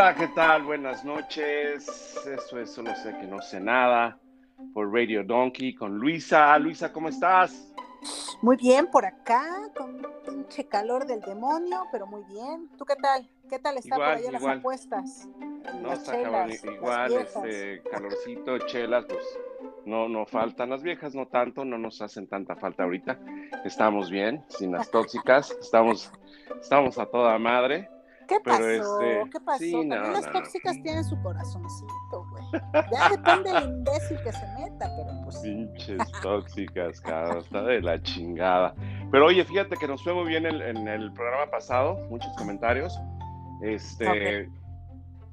Hola, ¿qué tal? Buenas noches. Esto es Solo sé que no sé nada por Radio Donkey con Luisa. Luisa, ¿cómo estás? Muy bien por acá, con pinche calor del demonio, pero muy bien. ¿Tú qué tal? ¿Qué tal está por allá las apuestas? No, está igual, este calorcito, chelas, pues no, no faltan. Las viejas no tanto, no nos hacen tanta falta ahorita. Estamos bien, sin las tóxicas, estamos, estamos a toda madre. ¿Qué pasó? Este, ¿Qué pasó? Sí, las tóxicas tienen su corazoncito, güey. Ya depende del imbécil que se meta, pero pues. Pinches tóxicas, cabrón, está de la chingada. Pero oye, fíjate que nos fue muy bien en el programa pasado, muchos comentarios. Este,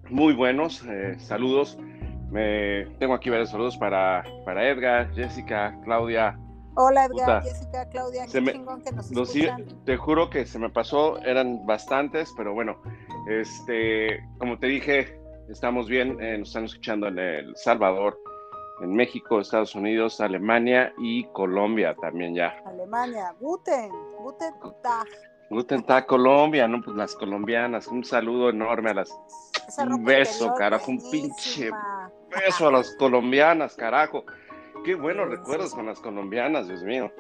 muy buenos, eh, saludos. Me, tengo aquí varios saludos para, para Edgar, Jessica, Claudia, Hola Edgar, Jessica, Claudia, qué chingón que nos. Te juro que se me pasó, eran bastantes, pero bueno, este, como te dije, estamos bien, eh, nos están escuchando en El Salvador, en México, Estados Unidos, Alemania y Colombia también ya. Alemania, Guten, Guten Tag. Guten Tag Colombia, ¿no? Pues las colombianas, un saludo enorme a las... Un beso, carajo, un pinche beso a las colombianas, carajo. Qué buenos recuerdos con las colombianas, Dios mío.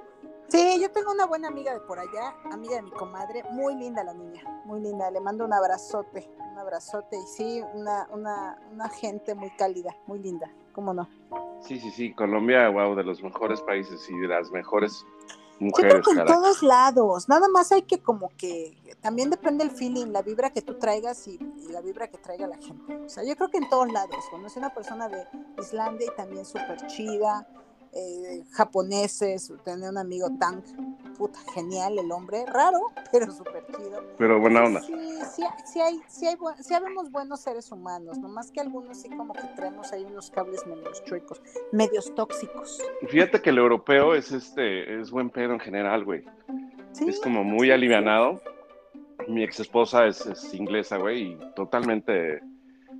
Sí, yo tengo una buena amiga de por allá, amiga de mi comadre, muy linda la niña, muy linda. Le mando un abrazote, un abrazote y sí, una, una, una gente muy cálida, muy linda, ¿cómo no? Sí, sí, sí, Colombia, wow, de los mejores países y de las mejores mujeres. Yo creo que en todos lados, nada más hay que como que, también depende el feeling, la vibra que tú traigas y, y, la vibra que traiga la gente. O sea, yo creo que en todos lados, conocí una persona de Islandia y también súper chida, eh, japoneses, tener un amigo tan puta genial el hombre, raro, pero súper chido. Pero buena onda. Sí, sí, sí, hay, sí, hay, sí habemos buenos seres humanos, nomás que algunos sí como que traemos ahí unos cables medios chuecos, medios tóxicos. Fíjate que el europeo es este, es buen pedo en general, güey. es como muy alivianado. Mi ex esposa es, es inglesa, güey, y totalmente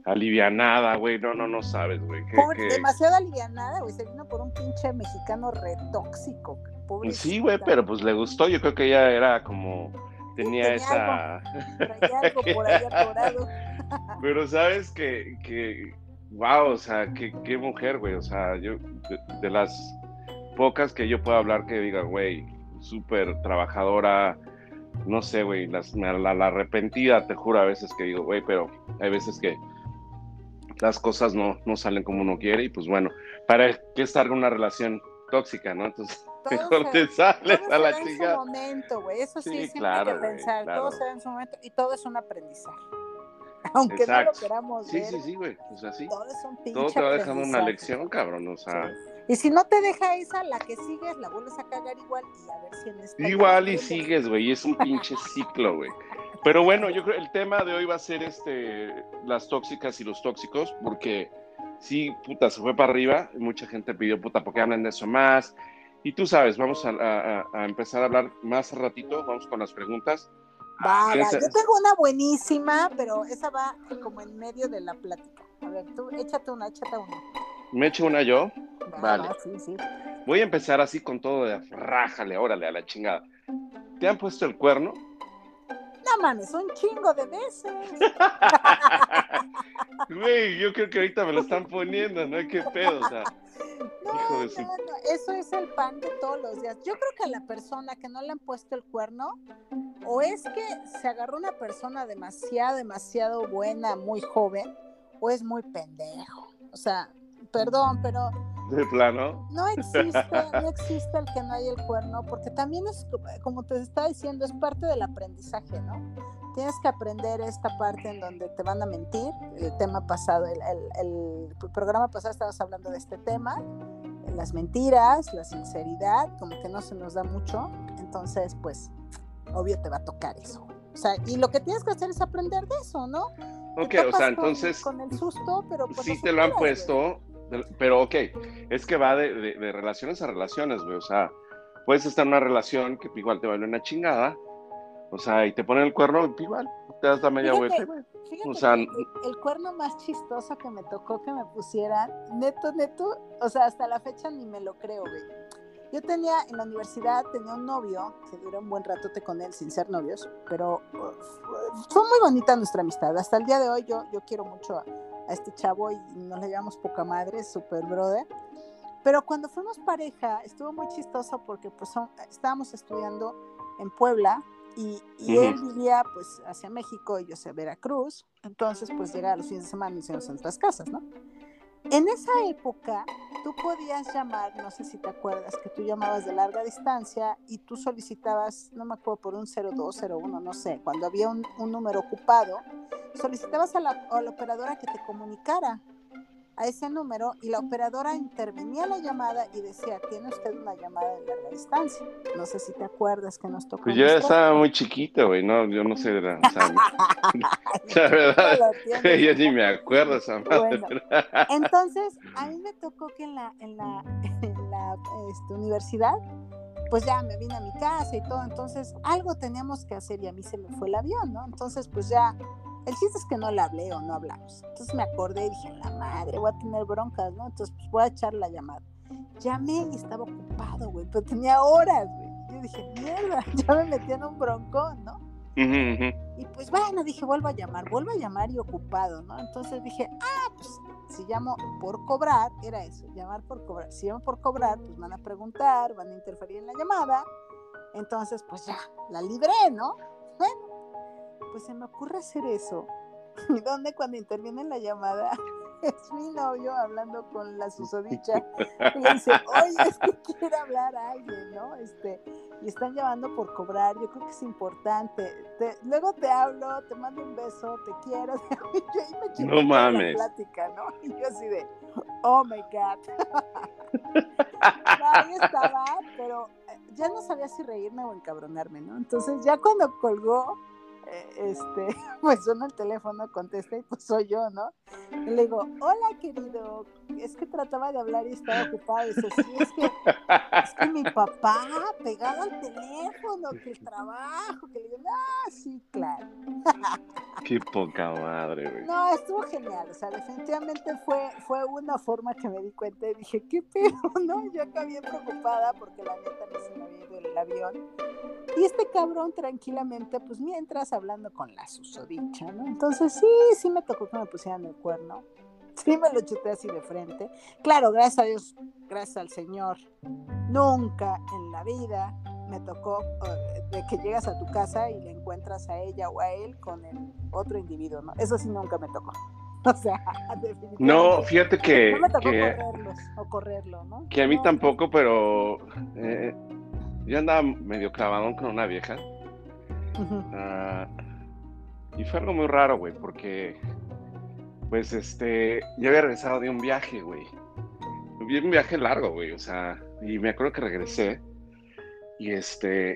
alivianada, güey. No, no, no sabes, güey. Demasiado alivianada, güey. Se vino por un pinche mexicano retóxico. Sí, güey, pero pues le gustó. Yo creo que ella era como. Tenía, esa. Algo, por ahí atorado. pero sabes que, que. Wow, o sea, qué, qué mujer, güey. O sea, yo. De, las pocas que yo puedo hablar que diga, güey, súper trabajadora. No sé, güey, la, la arrepentida, te juro a veces que digo, güey, pero hay veces que las cosas no, no salen como uno quiere y pues bueno, ¿para qué estar en una relación tóxica, no? Entonces, mejor te sales a la chica. en su momento, güey, eso sí, sí claro, hay que pensar, todo se da en su momento y todo es un aprendizaje. Aunque no lo queramos sí, ver. Sí, sí, güey, o sea, sí. Todo, es un todo te va dejando una lección, cabrón, o sea... Y si no te deja esa, la que sigues, la vuelves a cagar igual y a ver si en esta... Igual y sigues, güey, es un pinche ciclo, güey. Pero bueno, yo creo el tema de hoy va a ser este las tóxicas y los tóxicos, porque sí, puta, se fue para arriba, mucha gente pidió, puta, porque hablan de eso más? Y tú sabes, vamos a, empezar a hablar más ratito, vamos con las preguntas. Va, yo tengo una buenísima, pero esa va como en medio de la plática. A ver, tú échate una, échate una. ¿Me echo una yo? vale. sí, sí. Voy a empezar así con todo de rájale, órale, a la chingada. ¿Te han puesto el cuerno? No mames, un chingo de veces. Güey, yo creo que ahorita me lo están poniendo, ¿no? ¿Qué pedo? O sea, no, no, no, eso es el pan de todos los días. Yo creo que a la persona que no le han puesto el cuerno, o es que se agarró una persona demasiado, demasiado buena, muy joven, o es muy pendejo. O sea, perdón, pero de plano. No existe, no existe el que no haya el cuerno, porque también es, como te estaba diciendo, es parte del aprendizaje, ¿no? Tienes que aprender esta parte en donde te van a mentir. El tema pasado, el, el, programa pasado estabas hablando de este tema, las mentiras, la sinceridad, como que no se nos da mucho. Entonces, pues, obvio te va a tocar eso. O sea, y lo que tienes que hacer es aprender de eso, ¿no? Ok, o sea, entonces. Con el susto, pero. Pues, sí te lo han puesto, pero ok, es que va de, de, relaciones a relaciones, güey. O sea, puedes estar en una relación que igual te vale una chingada. O sea, y te ponen el cuerno, igual, te das la media vuelta, güey. O sea, el, el, cuerno más chistoso que me tocó que me pusieran, neto, neto, o sea, hasta la fecha ni me lo creo, güey. Yo tenía en la universidad, tenía un novio que duró un buen ratote con él sin ser novios, pero uh, fue muy bonita nuestra amistad. Hasta el día de hoy yo, yo quiero mucho a, a este chavo y nos le llamamos poca madre, super brother. Pero cuando fuimos pareja, estuvo muy chistoso porque pues son- estábamos estudiando en Puebla y, y él vivía pues hacia México y yo hacia Veracruz. Entonces pues llegaba los fines de semana y nos íbamos a nuestras casas, ¿no? En esa época tú podías llamar, no sé si te acuerdas, que tú llamabas de larga distancia y tú solicitabas, no me acuerdo, por un 0201, no sé, cuando había un, un número ocupado, solicitabas a la, a la operadora que te comunicara a ese número y la operadora intervenía la llamada y decía, tiene usted una llamada de larga distancia. No sé si te acuerdas que nos tocó. Pues yo esto. estaba muy chiquito, güey, no, yo no sé, de la, o sea, la verdad, yo ni me acuerdo esa madre. Bueno, entonces a mí me tocó que en la, en la, en la este, universidad, pues ya me vine a mi casa y todo, entonces algo teníamos que hacer y a mí se me fue el avión, ¿no? Entonces pues ya, el chiste es que no le hablé o no hablamos. Entonces me acordé y dije, la madre, voy a tener broncas, ¿no? Entonces pues voy a echar la llamada. Llamé y estaba ocupado, güey, pero tenía horas, güey. Yo dije, mierda, ya me metí en un broncón, ¿no? Y pues bueno, dije, vuelvo a llamar, vuelvo a llamar y ocupado, ¿no? Entonces dije, ah, pues si llamo por cobrar, era eso, llamar por cobrar. Si llamo por cobrar, pues van a preguntar, van a interferir en la llamada. Entonces, pues ya, la libré, ¿no? Bueno, pues se me ocurre hacer eso. ¿Y dónde cuando interviene en la llamada? Es mi novio hablando con la susodicha y le dice, oye, es que quiere hablar a alguien, ¿no? Este, y están llamando por cobrar, yo creo que es importante. Te- luego te hablo, te mando un beso, te quiero. Y yo ahí me No mames. La plática, ¿no? Y yo así de, oh my God. No, ahí estaba, pero eh, ya no sabía si reírme o encabronarme, ¿no? Entonces ya cuando colgó, este, pues suena el teléfono, contesta y pues soy yo, ¿no? Y le digo, hola querido, es que trataba de hablar y estaba ocupado. Y dice, sí, es que, es que mi papá pegado al teléfono, que el trabajo, que le digo, ah, sí, claro. Qué poca madre, güey. No, estuvo genial, o sea, definitivamente fue, fue una forma que me di cuenta y dije, ¿qué pedo, no? Yo acá bien preocupada porque la neta no se me había ido el avión. Y este cabrón tranquilamente, pues mientras hablando con la susodicha, ¿no? Entonces sí, sí me tocó que me pusieran el cuerno. Sí me lo chuté así de frente. Claro, gracias a Dios, gracias al Señor, nunca en la vida me tocó eh, de que llegas a tu casa y le encuentras a ella o a él con el otro individuo, ¿no? Eso sí nunca me tocó. O sea, definitivamente. No, fíjate que, No me tocó que, correrlos o correrlo, ¿no? que a mí No, tampoco, pero eh, yo andaba medio clavadón con una vieja. Ah, y fue algo muy raro, güey, porque pues este, yo había regresado de un viaje, güey. Un viaje largo, güey, o sea, y me acuerdo que regresé y este,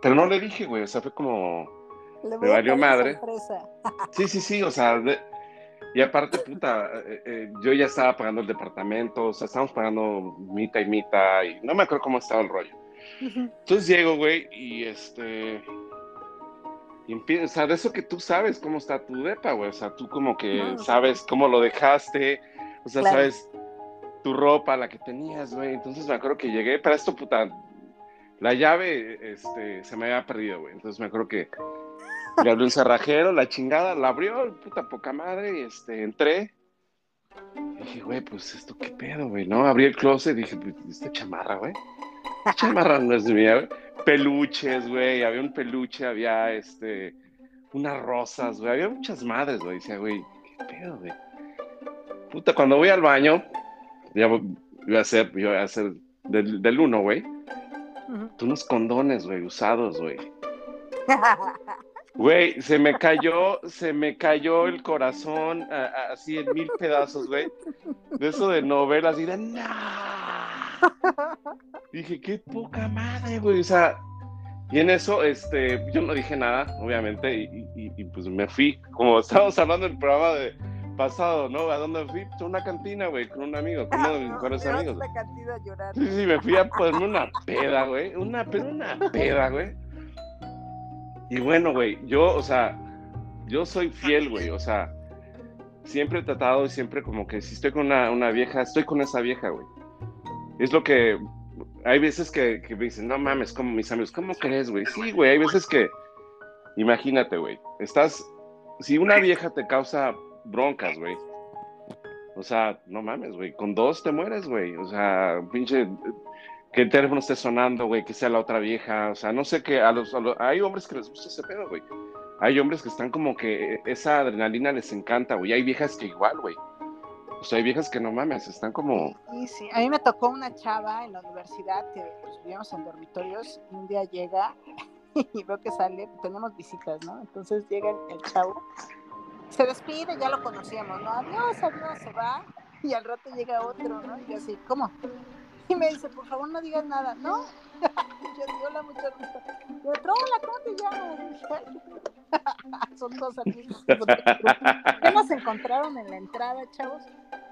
pero no le dije, güey, o sea, fue como, Le Me valió madre. Sí, sí, sí, o sea, de- y aparte, puta, eh, eh, yo ya estaba pagando el departamento, o sea, estábamos pagando mitad y mitad, y no me acuerdo cómo estaba el rollo. Entonces llego, güey, y este, y empiezo, o sea, de eso que tú sabes cómo está tu depa, güey, o sea, tú como que No, sabes cómo lo dejaste, o sea, Claro. sabes tu ropa, la que tenías, güey, entonces me acuerdo que llegué, para esto, puta, la llave, este, se me había perdido, güey, entonces me acuerdo que le abrió el cerrajero, la chingada, la abrió, puta poca madre, y este, entré. Y dije, güey, pues esto qué pedo, güey, ¿no? Abrí el closet dije, pues esta chamarra, güey. Esta chamarra no es mía. Peluches, güey, había un peluche, había este, unas rosas, güey, había muchas madres, güey. Decía, güey, qué pedo, güey. Puta, cuando voy al baño, ya voy voy a hacer, yo voy a hacer del, del uno, güey, Ujú. unos condones, güey, usados, güey. Güey, se me cayó, se me cayó el corazón a- a- así en mil pedazos, güey. De eso de novelas y de ¡No! Dije, qué poca madre, güey. O sea, y en eso, este, yo no dije nada, obviamente, y, y- y, pues me fui. Como estábamos hablando del programa de pasado, ¿no? ¿A dónde fui? Pues a una cantina, güey, con un amigo, con uno de mis mejores amigos. a la cantina a llorar. Sí, sí, me fui a ponerme una peda, güey. Una, pero una peda, güey. Y bueno, güey, yo, o sea, yo soy fiel, güey. O sea, siempre he tratado y siempre como que si estoy con una, una vieja, estoy con esa vieja, güey. Es lo que, hay veces que, que me dicen, no mames, como mis amigos, ¿cómo crees, güey? Sí, güey, hay veces que, imagínate, güey, estás, si una vieja te causa broncas, güey, o sea, no mames, güey, con dos te mueres, güey, o sea, pinche, que el teléfono esté sonando, güey, que sea la otra vieja, o sea, no sé qué, a los, a los, hay hombres que les gusta ese pedo, güey, hay hombres que están como que esa adrenalina les encanta, güey, hay viejas que igual, güey, o sea, hay viejas que no mames, están como... Sí, sí. A mí me tocó una chava en la universidad que pues, vivíamos en dormitorios y un día llega y veo que sale, tenemos visitas, ¿no? Entonces llega el, chavo, se despide, ya lo conocíamos, ¿no? Adiós, adiós, se va y al rato llega otro, ¿no? Y así, ¿cómo? Y me dice, por favor no digas nada, ¿no? Yo digo, hola. Y otro, hola, ¿cómo te llamas? Son dos amigos. ¿Qué nos encontraron en la entrada, chavos?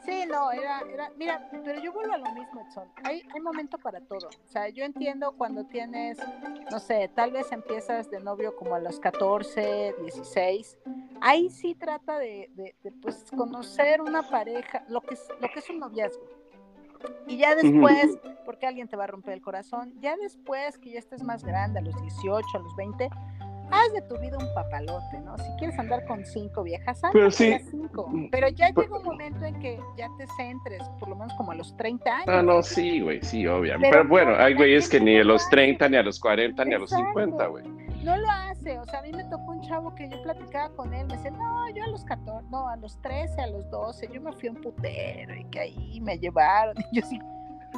Sí, no, era, era, mira, pero yo vuelvo a lo mismo, Edson. Hay, hay momento para todo. O sea, yo entiendo cuando tienes, no sé, tal vez empiezas de novio como a los 14, 16. Ahí sí trata de, de, de pues, conocer una pareja, lo que es, lo que es un noviazgo. Y ya después, porque alguien te va a romper el corazón, ya después que ya estés más grande, a los 18, a los 20, haz de tu vida un papalote, ¿no? Si quieres andar con cinco viejas, anda Pero sí. cinco. Pero ya llega un momento en que ya te centres, por lo menos como a los 30 años. Ah, no, sí, güey, sí, obviamente. Pero Pero, bueno, no, hay güeyes que ni a los no 30, ni a los 40, ni a los Exacto. 50, güey. No lo hace, o sea, a mí me tocó un chavo que yo platicaba con él, me decía, no, yo a los 14, no, a los 13, a los 12, yo me fui a un putero y que ahí me llevaron. Y yo sí,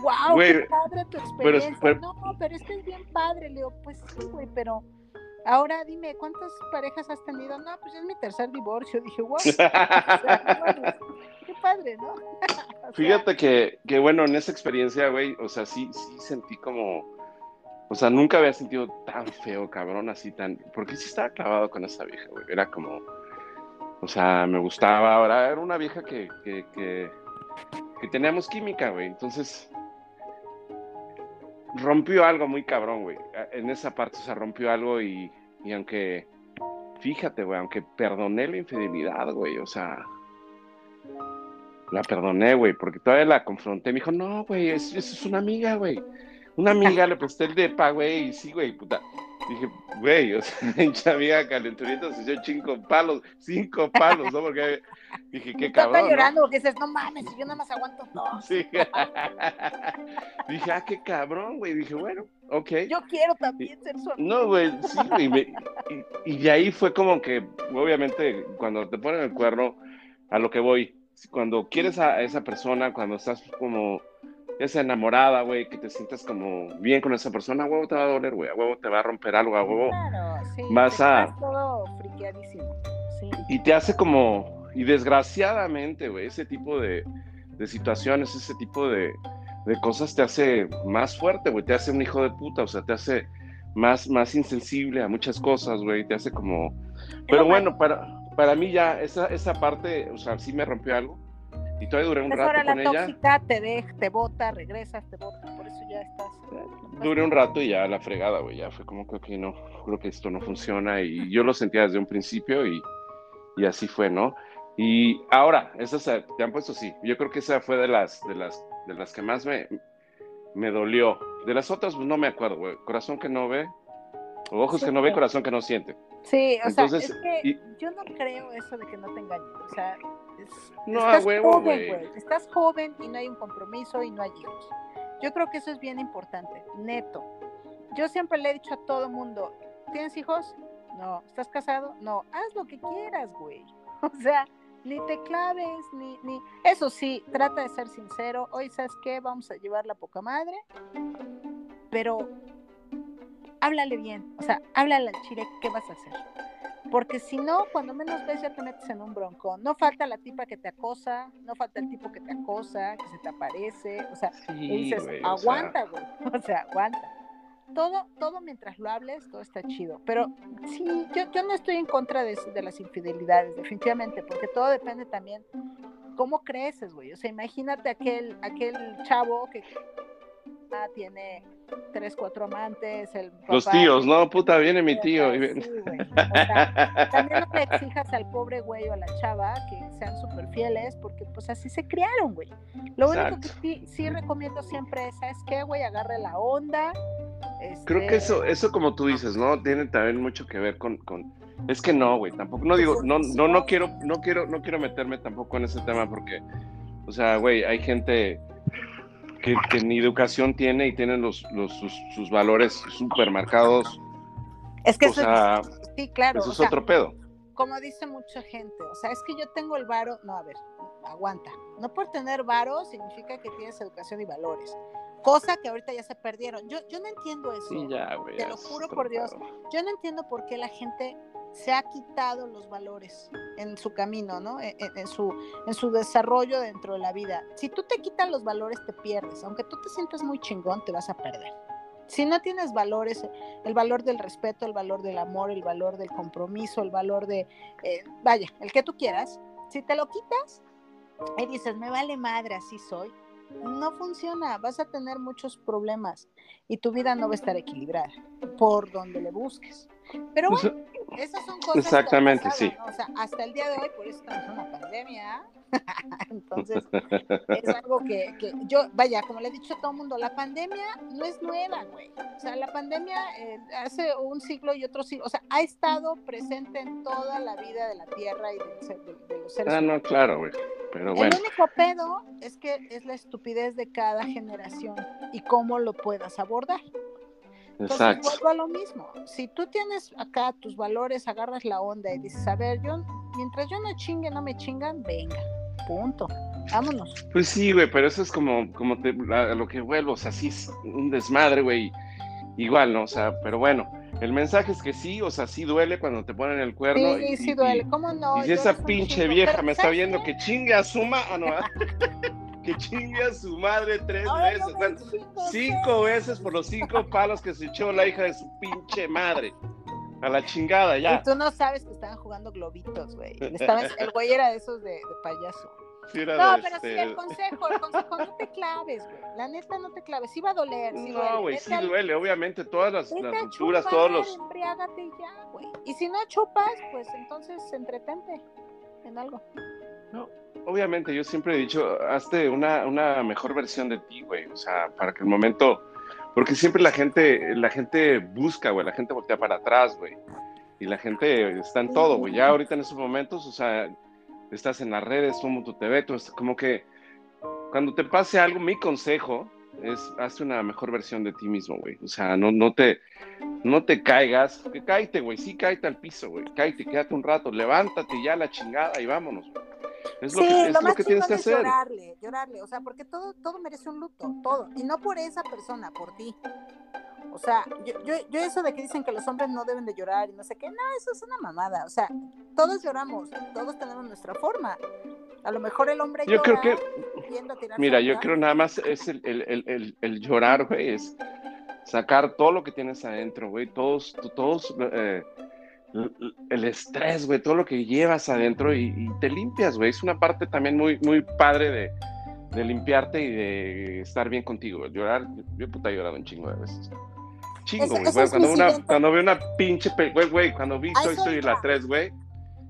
wow, qué padre tu experiencia. pero- no, pero es que es bien padre, le digo, pues sí, güey, pero ahora dime, ¿cuántas parejas has tenido? No, pues es mi tercer divorcio. Dije, wow, o sea, qué padre, ¿no? O sea, Fíjate que, que, bueno, en esa experiencia, güey, o sea, sí, sí sentí como, o sea, nunca había sentido tan feo, cabrón, así tan, porque sí estaba clavado con esa vieja, güey, era como, o sea, me gustaba, ahora era una vieja que, que, que, teníamos química, güey, entonces rompió algo muy cabrón, güey, en esa parte, o sea, rompió algo y, y aunque, fíjate, güey, aunque perdoné la infidelidad, güey, o sea, la perdoné, güey, porque todavía la confronté. Me dijo, no, güey, eso es una amiga, güey. Una amiga le presté el depa, güey, y sí, güey, puta. Dije, güey, o sea, hincha amiga calenturienta se dio cinco palos, cinco palos, ¿no? Porque dije, qué cabrón. ¿no? llorando porque dices, no mames, yo nada más aguanto dos. Sí. dije, ah, qué cabrón, güey. Dije, bueno, ok. Yo quiero también ser su amigo. No, güey, sí, güey. me- y, y de ahí fue como que, obviamente, cuando te ponen el cuerno, a lo que voy, cuando quieres a esa persona, cuando estás como esa enamorada, güey, que te sientas como bien con esa persona, a huevo te va a doler, güey, a huevo te va a romper algo, a huevo. Claro, sí. Vas a- todo friqueadísimo. Sí. Y te hace como, y desgraciadamente, güey, ese tipo de, de situaciones, ese tipo de, de cosas te hace más fuerte, güey, te hace un hijo de puta, o sea, te hace más, más insensible a muchas cosas, güey, te hace como... Pero bueno, para, para mí ya esa, esa parte, o sea, sí me rompió algo. Y todavía duré un Pues rato ahora la con ella. tóxica te deja, te bota, regresas, te bota, por eso ya estás. Duré un rato y ya la fregada, güey, ya fue como que ok, no, creo que esto no funciona y yo lo sentía desde un principio y, y así fue, ¿no? Y ahora, esas te han puesto sí, yo creo que esa fue de las, de las, de las que más me, me dolió. De las otras, pues no me acuerdo, güey, corazón que no ve, o ojos Sí. que no ve, corazón que no siente. Sí, o Entonces, sea, es que y- yo no creo eso de que no te engañen. O sea, No, a estás huevo, joven, güey. güey. Estás joven y no hay un compromiso y no hay hijos. Yo creo que eso es bien importante, neto. Yo siempre le he dicho a todo mundo, ¿tienes hijos? No. ¿Estás casado? No. Haz lo que quieras, güey. O sea, ni te claves, ni, ni... Eso sí, trata de ser sincero. Hoy, ¿sabes qué? Vamos a llevar la poca madre. Pero háblale bien. O sea, háblale al chile, ¿qué vas a hacer? Porque si no, cuando menos ves ya te metes en un bronco. No falta la tipa que te acosa, no falta el tipo que te acosa, que se te aparece. O sea, y dices, güey, o sea, aguanta, güey. O sea, aguanta. Todo, todo mientras lo hables, todo está chido. Pero sí, yo, yo no estoy en contra de, de las infidelidades, definitivamente, porque todo depende también cómo creces, güey. O sea, imagínate aquel, aquel chavo que tiene tres, cuatro amantes, el Los tíos, no, puta, viene mi tío. Sí, güey. O sea, también no le exijas al pobre güey o a la chava que sean súper fieles, porque pues así se criaron, güey. Lo único que sí, sí recomiendo siempre es, ¿sabes qué, güey? Agarre la onda. Creo este, que eso, eso como tú dices, ¿no? Tiene también mucho que ver con, con... es que no, güey, tampoco, no digo, no, no, no quiero, no quiero, no quiero meterme tampoco en ese tema porque, o sea, güey, hay gente que, que ni educación tiene y tienen los, los sus, sus valores súper marcados, Es que o eso sea, es, sí, claro. eso o es sea, otro pedo. como dice mucha gente, o sea, es que yo tengo el varo, no, a ver, aguanta. No por tener varo significa que tienes educación y valores. Cosa que ahorita ya se perdieron. Yo, yo no entiendo eso. Sí, ya, güey. Te lo juro por Dios. Yo no entiendo por qué la gente se ha quitado los valores en su camino, ¿no? En, en- en su, en su desarrollo dentro de la vida. Si tú te quitas los valores, te pierdes. Aunque tú te sientas muy chingón, te vas a perder. Si no tienes valores, el valor del respeto, el valor del amor, el valor del compromiso, el valor de, eh, vaya, el que tú quieras, si te lo quitas y dices, me vale madre, así soy, no funciona, vas a tener muchos problemas y tu vida no va a estar equilibrada por donde le busques. Pero bueno, esas son cosas. que Exactamente, sí. ¿no? O sea, hasta el día de hoy, por eso estamos en una pandemia. Entonces, es algo que, que yo, vaya, como le he dicho a todo el mundo, la pandemia no es nueva, güey. O sea, la pandemia eh, hace un siglo y otro siglo, o sea, ha estado presente en toda la vida de la Tierra y ser- de, de los seres Ah, humanos. no, claro, güey. Pero bueno, El único pedo es que es la estupidez de cada generación y cómo lo puedas abordar. Entonces, exacto. vuelvo a lo mismo. Si tú tienes acá tus valores, agarras la onda y dices, a ver, yo, mientras yo no chingue, no me chingan, venga, punto. Vámonos. Pues sí, güey, pero eso es como, como te- a lo que vuelvo, o sea, sí es un desmadre, güey. Igual, ¿no? O sea, pero bueno, el mensaje es que sí, o sea, sí duele cuando te ponen el cuerno. sí, y, sí duele. ¿Cómo no? Y, si esa pinche chingo. vieja me está ¿sabes viendo qué? que chingue a su ma... ah, no, que chingue a su madre tres veces. cinco veces por los cinco palos que se echó la hija de su pinche madre. A la chingada, ya. Y tú no sabes que estaban jugando globitos, güey. El güey era de esos de, de payaso. Sí, era No, de pero sí, este- el consejo, el consejo, no te claves, güey. La neta, no te claves. Sí va a doler, sí. No, güey, sí duele, obviamente, todas las, las chupar, todos los... embriágate y ya, güey. Y si no chupas, pues entonces entretente en algo. No, obviamente, yo siempre he dicho, hazte una, una mejor versión de ti, güey. O sea, para que el momento. Porque siempre la gente, la gente busca, güey, la gente voltea para atrás, güey. Y la gente está en todo, güey. Ya ahorita en esos momentos, o sea, estás en las redes, mundo te ve, tú es como que cuando te pase algo, mi consejo es hazte una mejor versión de ti mismo, güey. O sea, no, no te, no te caigas, que cáete, güey, sí cáete al piso, güey, cáete, quédate un rato, levántate ya la chingada y vámonos, güey. Es lo sí, que, es lo lo más que tienes que es hacer. llorarle, llorarle, o sea, porque todo, todo merece un luto, todo, y no por esa persona, por ti. O sea, yo, yo, yo eso de que dicen que los hombres no deben de llorar y no sé qué, no, eso es una mamada. O sea, todos lloramos, todos tenemos nuestra forma. A lo mejor el hombre Yo creo llora que, a tirarse mira, yo creo nada más es el, el, el, el, el llorar, güey, es sacar todo lo que tienes adentro, güey, todos, todos, eh, el, estrés, güey, todo lo que llevas adentro y, y te limpias, güey. Es una parte también muy, muy padre de, de limpiarte y de estar bien contigo. güey. Llorar, yo puta he llorado un chingo de veces. Chingo, güey. cuando, una, cuando veo una pinche, güey, güey, cuando vi Toy Story la 3, güey,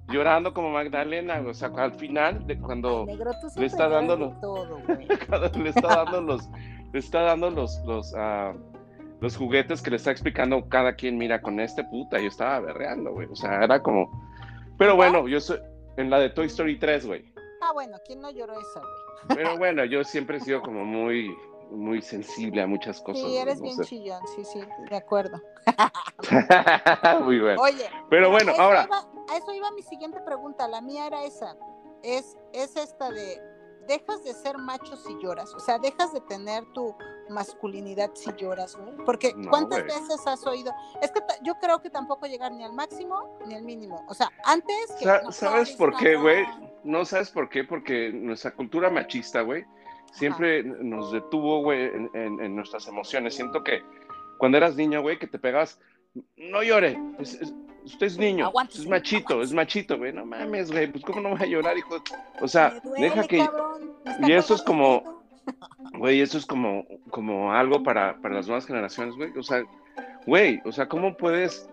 llorando como Magdalena, o sea, al final, de cuando Negro, tú le está lloras dando de lo- todo, güey. cuando le está dando los, le está dando los, los, ah, los juguetes que le está explicando cada quien, mira, con este puta, yo estaba berreando, güey, o sea, era como, pero bueno, yo soy, en la de Toy Story 3, güey, Ah, bueno, ¿quién no lloró esa, güey? pero bueno, yo siempre he sido como muy, muy sensible a muchas cosas. Sí, eres no bien sé. chillón, sí, sí, de acuerdo. muy bueno. Oye, Pero bueno, a ahora- iba- a eso iba mi siguiente pregunta, la mía era esa. Es, es esta de, dejas de ser macho si lloras, o sea, dejas de tener tu masculinidad si lloras, güey. Porque No, ¿cuántas güey. veces has oído? Es que yo creo que tampoco llegar ni al máximo ni al mínimo. O sea, antes que... Sa- no ¿Sabes por qué, güey? No sabes por qué, porque nuestra cultura machista, güey, siempre nos detuvo, güey, en, en- en nuestras emociones. Siento que cuando eras niño, güey, que te pegabas, no llore, es- es- usted es niño, es machito, es machito, güey, no mames, güey, pues cómo no va a llorar, hijo. O sea, duele, deja que... cabrón, y eso es como-. Güey, eso es como, como algo para, para las nuevas generaciones, güey. O sea, güey, o sea, ¿cómo puedes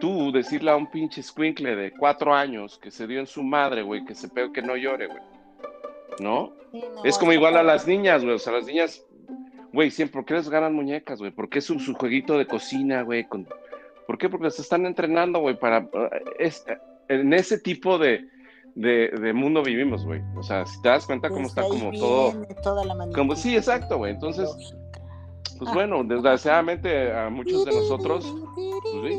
tú decirle a un pinche squinkle de cuatro años que se dio en su madre, güey, que se pegue que no llore, güey? ¿No? es como igual a las niñas, güey. O sea, las niñas, güey, siempre, ¿por qué les ganan muñecas, güey? ¿Por qué su, su jueguito de cocina, güey? Con... ¿Por qué? Porque se están entrenando, güey, para... Es, en ese tipo de, de, de mundo vivimos, güey. O sea, si te das cuenta cómo está como todo... Toda la como, sí, exacto, güey. Entonces, pues ah. bueno, desgraciadamente a muchos de nosotros... Pues,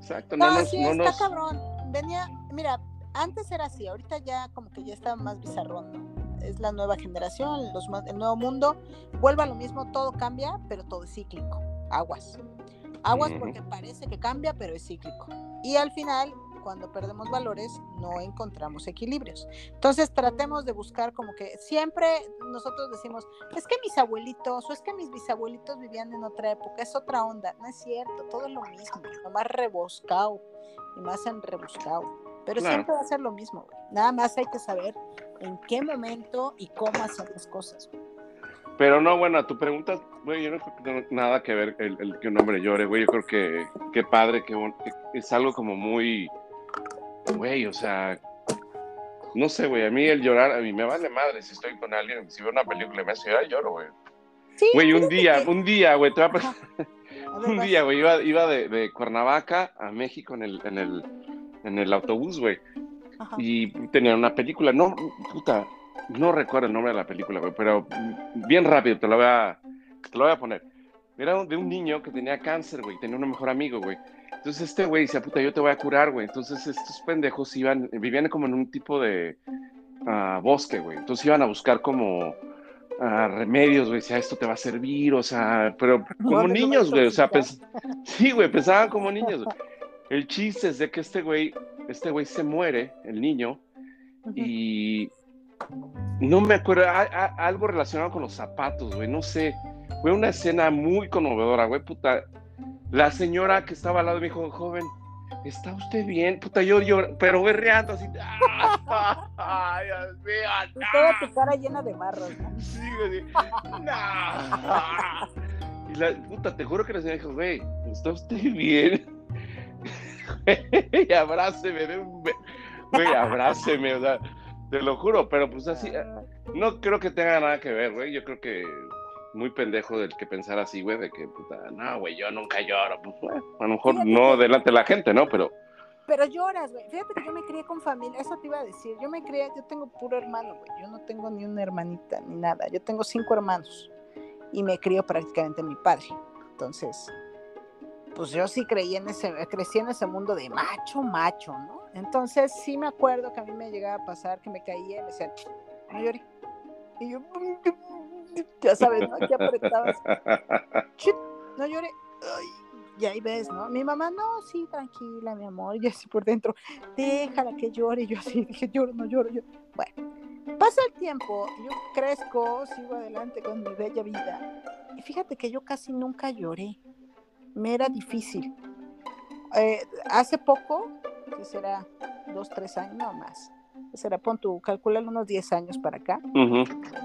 exacto, no, no nos... Sí, está cabrón. Venía, mira, antes era así, ahorita ya como que ya está más bizarrón, ¿no? Es la nueva generación, los, el nuevo mundo. Vuelve a lo mismo, todo cambia, pero todo es cíclico. Aguas. Aguas porque parece que cambia, pero es cíclico. Y al final cuando perdemos valores no encontramos equilibrios. Entonces tratemos de buscar como que siempre nosotros decimos, es que mis abuelitos o es que mis bisabuelitos vivían en otra época, es otra onda. No es cierto, todo es lo mismo, más rebuscado y más en rebuscado. Pero siempre va a ser lo mismo, Nada más hay que saber en qué momento y cómo hacer las cosas. Pero no, bueno, a tu pregunta, güey, yo no creo que tenga nada que ver el, que un hombre llore, güey. Yo creo que qué padre, que, es algo como muy güey, o sea, no sé, güey, a mí el llorar, a mí me vale madre si estoy con alguien, si veo una película y me hace llorar, lloro, güey. güey, un día, un día, güey, te va a un día, güey, iba, iba de, de, Cuernavaca a México en el, en el, en el autobús, güey. Y tenía una película, no, puta, no recuerdo el nombre de la película, güey, pero bien rápido te lo voy a, te lo voy a poner. Era de un niño que tenía cáncer, güey, tenía un mejor amigo, güey. Entonces este güey decía, puta, yo te voy a curar, güey. Entonces estos pendejos iban, vivían como en un tipo de uh, bosque, güey. Entonces iban a buscar como uh, remedios, güey. Decía, esto te va a servir, o sea, pero como niños, güey. O sea, sí, güey, pensaban como niños. El chiste es de que este güey, este güey se muere, el niño, y no me acuerdo, algo relacionado con los zapatos, güey, no sé. Fue una escena muy conmovedora, güey, puta la señora que estaba al lado me dijo, joven, ¿está usted bien? Puta, yo lloro, pero berreando así. ¡Ay, Dios mío! toda tu cara llena de barros. Sí, güey. Y la puta, te juro que la señora dijo, güey, ¿está usted bien? y abráceme, güey, abráceme, o sea, te lo juro, pero pues así, no creo que tenga nada que ver, güey. Yo creo que muy pendejo del que pensar así, güey, de que, puta, no, güey, yo nunca lloro. Pues, güey, a lo mejor no delante de la gente, ¿no? Pero. Pero lloras, güey. Fíjate que yo me crié con familia, eso te iba a decir. Yo me crié, yo tengo puro hermano, güey. Yo no tengo ni una hermanita ni nada. Yo tengo cinco hermanos y me crió prácticamente mi padre. Entonces, pues yo sí creí en ese, crecí en ese mundo de macho, macho, ¿no? Entonces sí me acuerdo que a mí me llegaba a pasar que me caía y me decían, no lloré. Y yo, ya sabes, ¿no? Que apretabas. no llore. y ahí ves, ¿no? Mi mamá, no, sí, tranquila, mi amor. Y así por dentro, déjala que llore. Yo así, dije, lloro, no lloro. Yo. Bueno, pasa el tiempo, yo crezco, sigo adelante con mi bella vida. Y fíjate que yo casi nunca lloré. Me era difícil. Eh, hace poco, que será dos, tres años, no más será, pon tu, calcular unos 10 años para acá,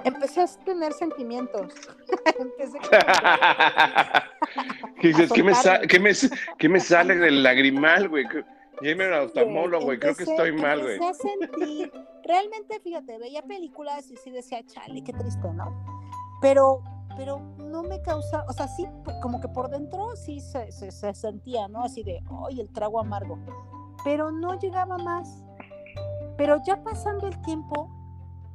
empecé a tener sentimientos. empecé ¿Qué, dices? ¿Qué, me ¿qué, me, ¿Qué me sale del lagrimal, güey? Dime al oftalmólogo, güey, creo que estoy mal, güey. Empecé a sentir, realmente, fíjate, veía películas y sí decía, chale, qué triste, ¿no? Pero, pero no me causa, o sea, sí, como que por dentro sí se, se, se sentía, ¿no? Así de, ¡ay, el trago amargo! Pero no llegaba más pero ya pasando el tiempo,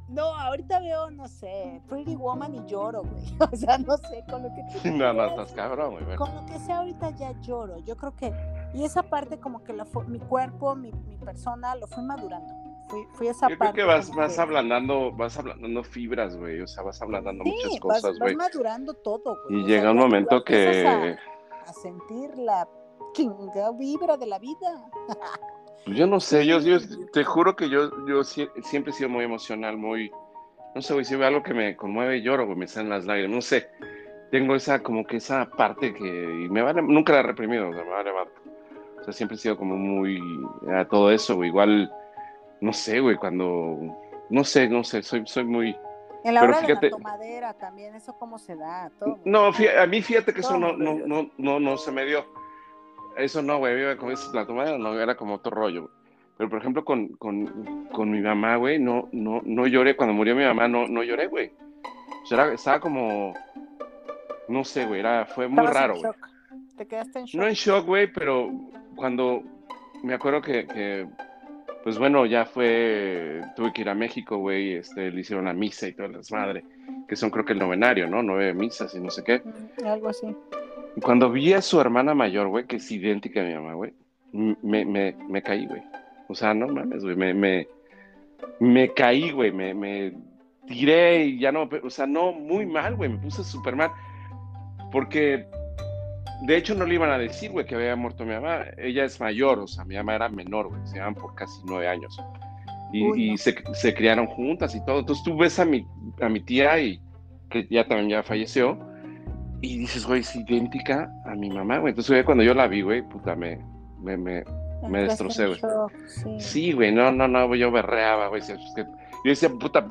no, ahorita veo, no sé, Pretty Woman y lloro, güey. O sea, no sé, con lo que... No, no, estás cabrón, güey. Con lo que sea ahorita ya lloro. Yo creo que... Y esa parte como que la, mi cuerpo, mi, mi persona, lo fui madurando. Fui, fui esa Yo parte. creo que vas, vas ablandando, vas ablandando fibras, güey. O sea, vas ablandando muchas cosas, güey. Vas, madurando todo, güey. Y llega un momento que... A, a sentir la chinga vibra de la vida. Pues yo no sé, yo, yo te juro que yo, yo siempre he sido muy emocional, muy, no sé, güey, si veo algo que me conmueve, lloro, güey, me salen las lágrimas, no sé, tengo esa, como que esa parte que, y me vale, nunca la he reprimido, o sea, me vale, o sea, siempre he sido como muy, a todo eso, güey, igual, no sé, güey, cuando, no sé, no sé, soy, soy muy, En la hora de la tomadera también, ¿eso cómo se da? Todo. No, a mí fíjate que eso no, no, no, no, no se me dio. Eso no, güey, como dices, la tomadera no, era como otro rollo. Pero, por ejemplo, con, con, con mi mamá, güey, no, no, no lloré. Cuando murió mi mamá, no, no lloré, güey. O sea, estaba como, no sé, güey, era, fue muy raro, güey. ¿Te quedaste en shock? No en shock, güey, pero cuando me acuerdo que pues bueno, ya fue, tuve que ir a México, güey, este, le hicieron la misa y todas las madres, que son creo que el novenario, ¿no? Nueve misas y no sé qué. Algo así. Cuando vi a su hermana mayor, güey, que es idéntica a mi mamá, güey, me, me, me caí, güey. O sea, no mames, güey, me, me, me caí, güey, me, me tiré y ya no, o sea, no, muy mal, güey, me puse súper mal. Porque de hecho, no le iban a decir, güey, que había muerto mi mamá. Ella es mayor, o sea, mi mamá era menor, güey. Se llevan por casi nueve años. Y, se, se, criaron juntas y todo. Entonces tú ves a mi, a mi tía, y que ya también ya falleció, y dices, güey, es idéntica a mi mamá, güey. Entonces, güey, cuando yo la vi, güey, puta, me, me, me, me destrocé, güey. Sí, güey, no, no, no, yo berreaba, güey. Yo decía, puta,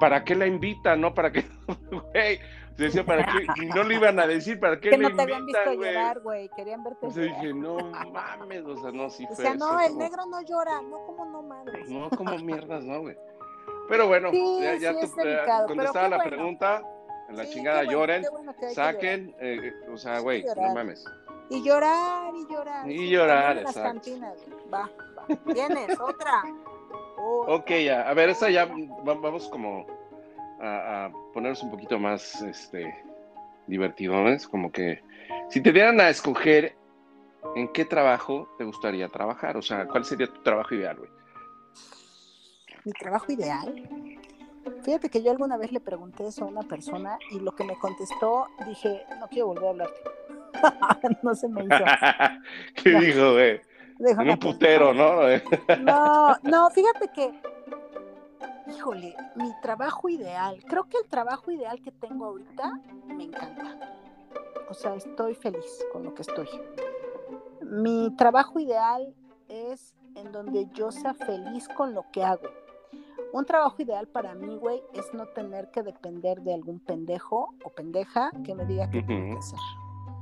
¿para qué la invita, no? ¿Para qué? Güey, decía, ¿para qué? Y no le iban a decir, ¿para qué que no te habían visto llorar, güey. Querían verte Entonces dije, no mames, o sea, no, sí fue. O sea, no, el negro no llora, no como no mames. No, como mierdas, no, güey. Pero bueno, ya, ya tú contestaba la pregunta, la chingada lloren, saquen, eh, o sea, güey, no mames. Y llorar, y llorar. Y llorar, exacto. Las cantinas, va, va. Tienes otra. Ok, ya, a ver, esa ya, vamos como a, ponernos un poquito más este, divertidones, como que si te dieran a escoger en qué trabajo te gustaría trabajar, o sea, ¿cuál sería tu trabajo ideal, güey? Mi trabajo ideal. Fíjate que yo alguna vez le pregunté eso a una persona y lo que me contestó, dije, no quiero volver a hablarte. no se me hizo. ¿Qué dijo, güey? un putero, ¿no? no, no, fíjate que híjole, mi trabajo ideal, creo que el trabajo ideal que tengo ahorita me encanta. O sea, estoy feliz con lo que estoy. Mi trabajo ideal es en donde yo sea feliz con lo que hago. Un trabajo ideal para mí, güey, es no tener que depender de algún pendejo o pendeja que me diga qué tengo que hacer.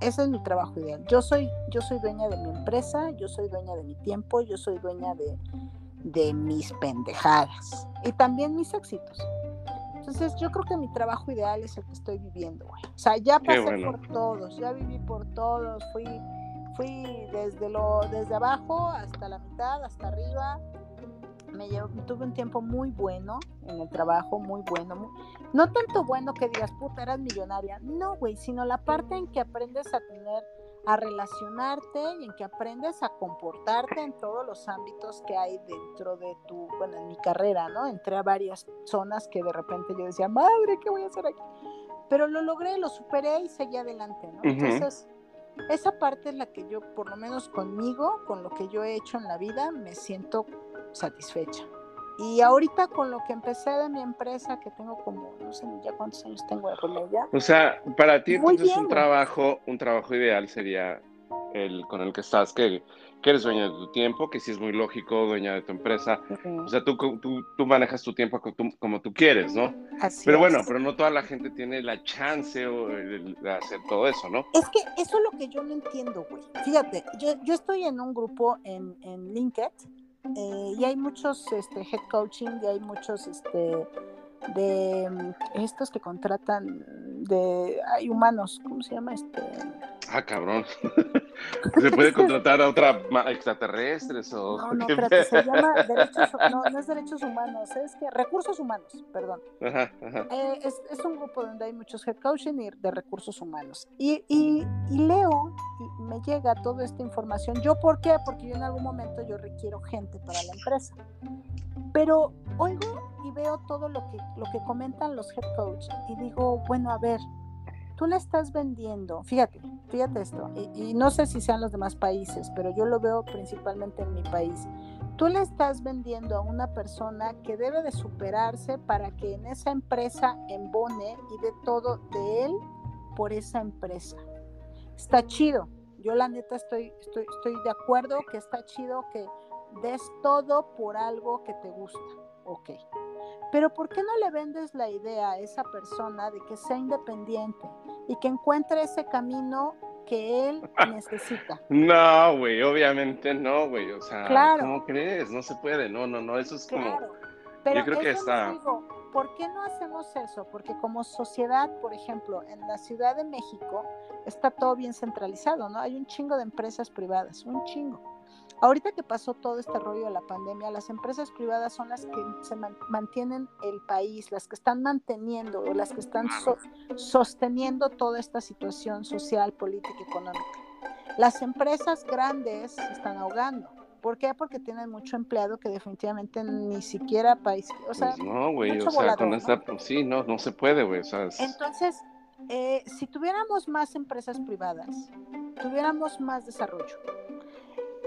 Ese es mi trabajo ideal. Yo soy, yo soy dueña de mi empresa, yo soy dueña de mi tiempo, yo soy dueña de, de mis pendejadas y también mis éxitos. Entonces yo creo que mi trabajo ideal es el que estoy viviendo, güey. O sea, ya pasé por todos, ya viví por todos, fui, fui desde lo, desde abajo hasta la mitad, hasta arriba. Me tuve un tiempo muy bueno en el trabajo, muy bueno. no tanto bueno que digas, puta, eras millonaria. No, güey, sino la parte en que aprendes a tener a relacionarte y en que aprendes a comportarte en todos los ámbitos que hay dentro de tu, bueno, en mi carrera, ¿no? Entré a varias zonas que de repente yo decía, madre, ¿qué voy a hacer aquí? Pero lo logré, lo superé y seguí adelante, ¿no? Entonces, esa parte es la que yo, por lo menos conmigo, con lo que yo he hecho en la vida, me siento satisfecha. Y ahorita con lo que empecé de mi empresa, que tengo como, no sé ya cuántos años tengo de con ella. O sea, para ti entonces un trabajo, un trabajo ideal sería el con el que estás, que, que eres dueña de tu tiempo, que sí es muy lógico, dueña de tu empresa. O sea, tú, tú, tú, manejas tu tiempo como tú, quieres, ¿no? Así pero bueno, pero no toda la gente tiene la chance de, hacer todo eso, ¿no? Es que eso es lo que yo no entiendo, güey. Fíjate, yo, yo estoy en un grupo en, en LinkedIn eh, y hay muchos este, head coaching y hay muchos este, de mm, estos que contratan de hay humanos, ¿cómo se llama este? Ah, cabrón. ¿Se puede contratar a otra extraterrestres o No, no, espérate, se llama derechos no, no es derechos humanos, es que recursos humanos, perdón. Ajá, ajá. Eh, es, es, un grupo donde hay muchos head coaching y de recursos humanos. Y, y, y leo y me llega toda esta información. ¿Yo por qué? Porque yo en algún momento yo requiero gente para la empresa. Pero oigo y veo todo lo que, lo que comentan los head coach y digo, bueno, a ver, tú le estás vendiendo, fíjate, fíjate esto, y, no sé si sean los demás países, pero yo lo veo principalmente en mi país. Tú le estás vendiendo a una persona que debe de superarse para que en esa empresa embone y dé todo de él por esa empresa. Está chido. Yo la neta estoy, estoy, estoy de acuerdo que está chido que des todo por algo que te gusta. Ok. Pero ¿por qué no le vendes la idea a esa persona de que sea independiente y que encuentre ese camino que él necesita? No, güey, obviamente no, güey. O sea, ¿cómo crees? No se puede. No, no, no. Eso es como. Pero yo creo que está. ¿Por qué no hacemos eso? Porque como sociedad, por ejemplo, en la Ciudad de México está todo bien centralizado, ¿no? Hay un chingo de empresas privadas, un chingo. Ahorita que pasó todo este rollo de la pandemia, las empresas privadas son las que se mantienen el país, las que están manteniendo o las que están sosteniendo toda esta situación social, política, económica. Las empresas grandes se están ahogando. ¿Por qué? Porque tienen mucho empleado que definitivamente ni siquiera país. O sea, pues no, güey, o sea, con esta, pues sí, no, no se puede, güey. Entonces, eh, si tuviéramos más empresas privadas, tuviéramos más desarrollo,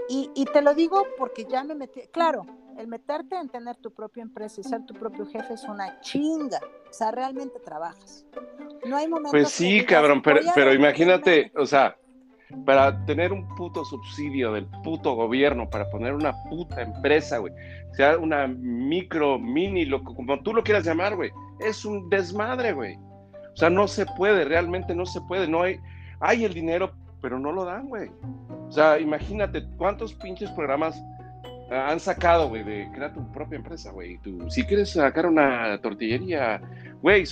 y, te lo digo porque ya me metí, claro, el meterte en tener tu propia empresa y ser tu propio jefe es una chinga. O sea, realmente trabajas. No hay momentos. Pues sí, cabrón, pero, pero imagínate, o sea, para tener un puto subsidio del puto gobierno, para poner una puta empresa, güey, sea una micro, mini, lo, como tú lo quieras llamar, güey, es un desmadre, güey. O sea, no se puede, realmente no se puede, no hay, hay el dinero, pero no lo dan, güey. O sea, imagínate cuántos pinches programas ah, han sacado, güey, de crear tu propia empresa, güey. Tú, si quieres sacar una tortillería, güey,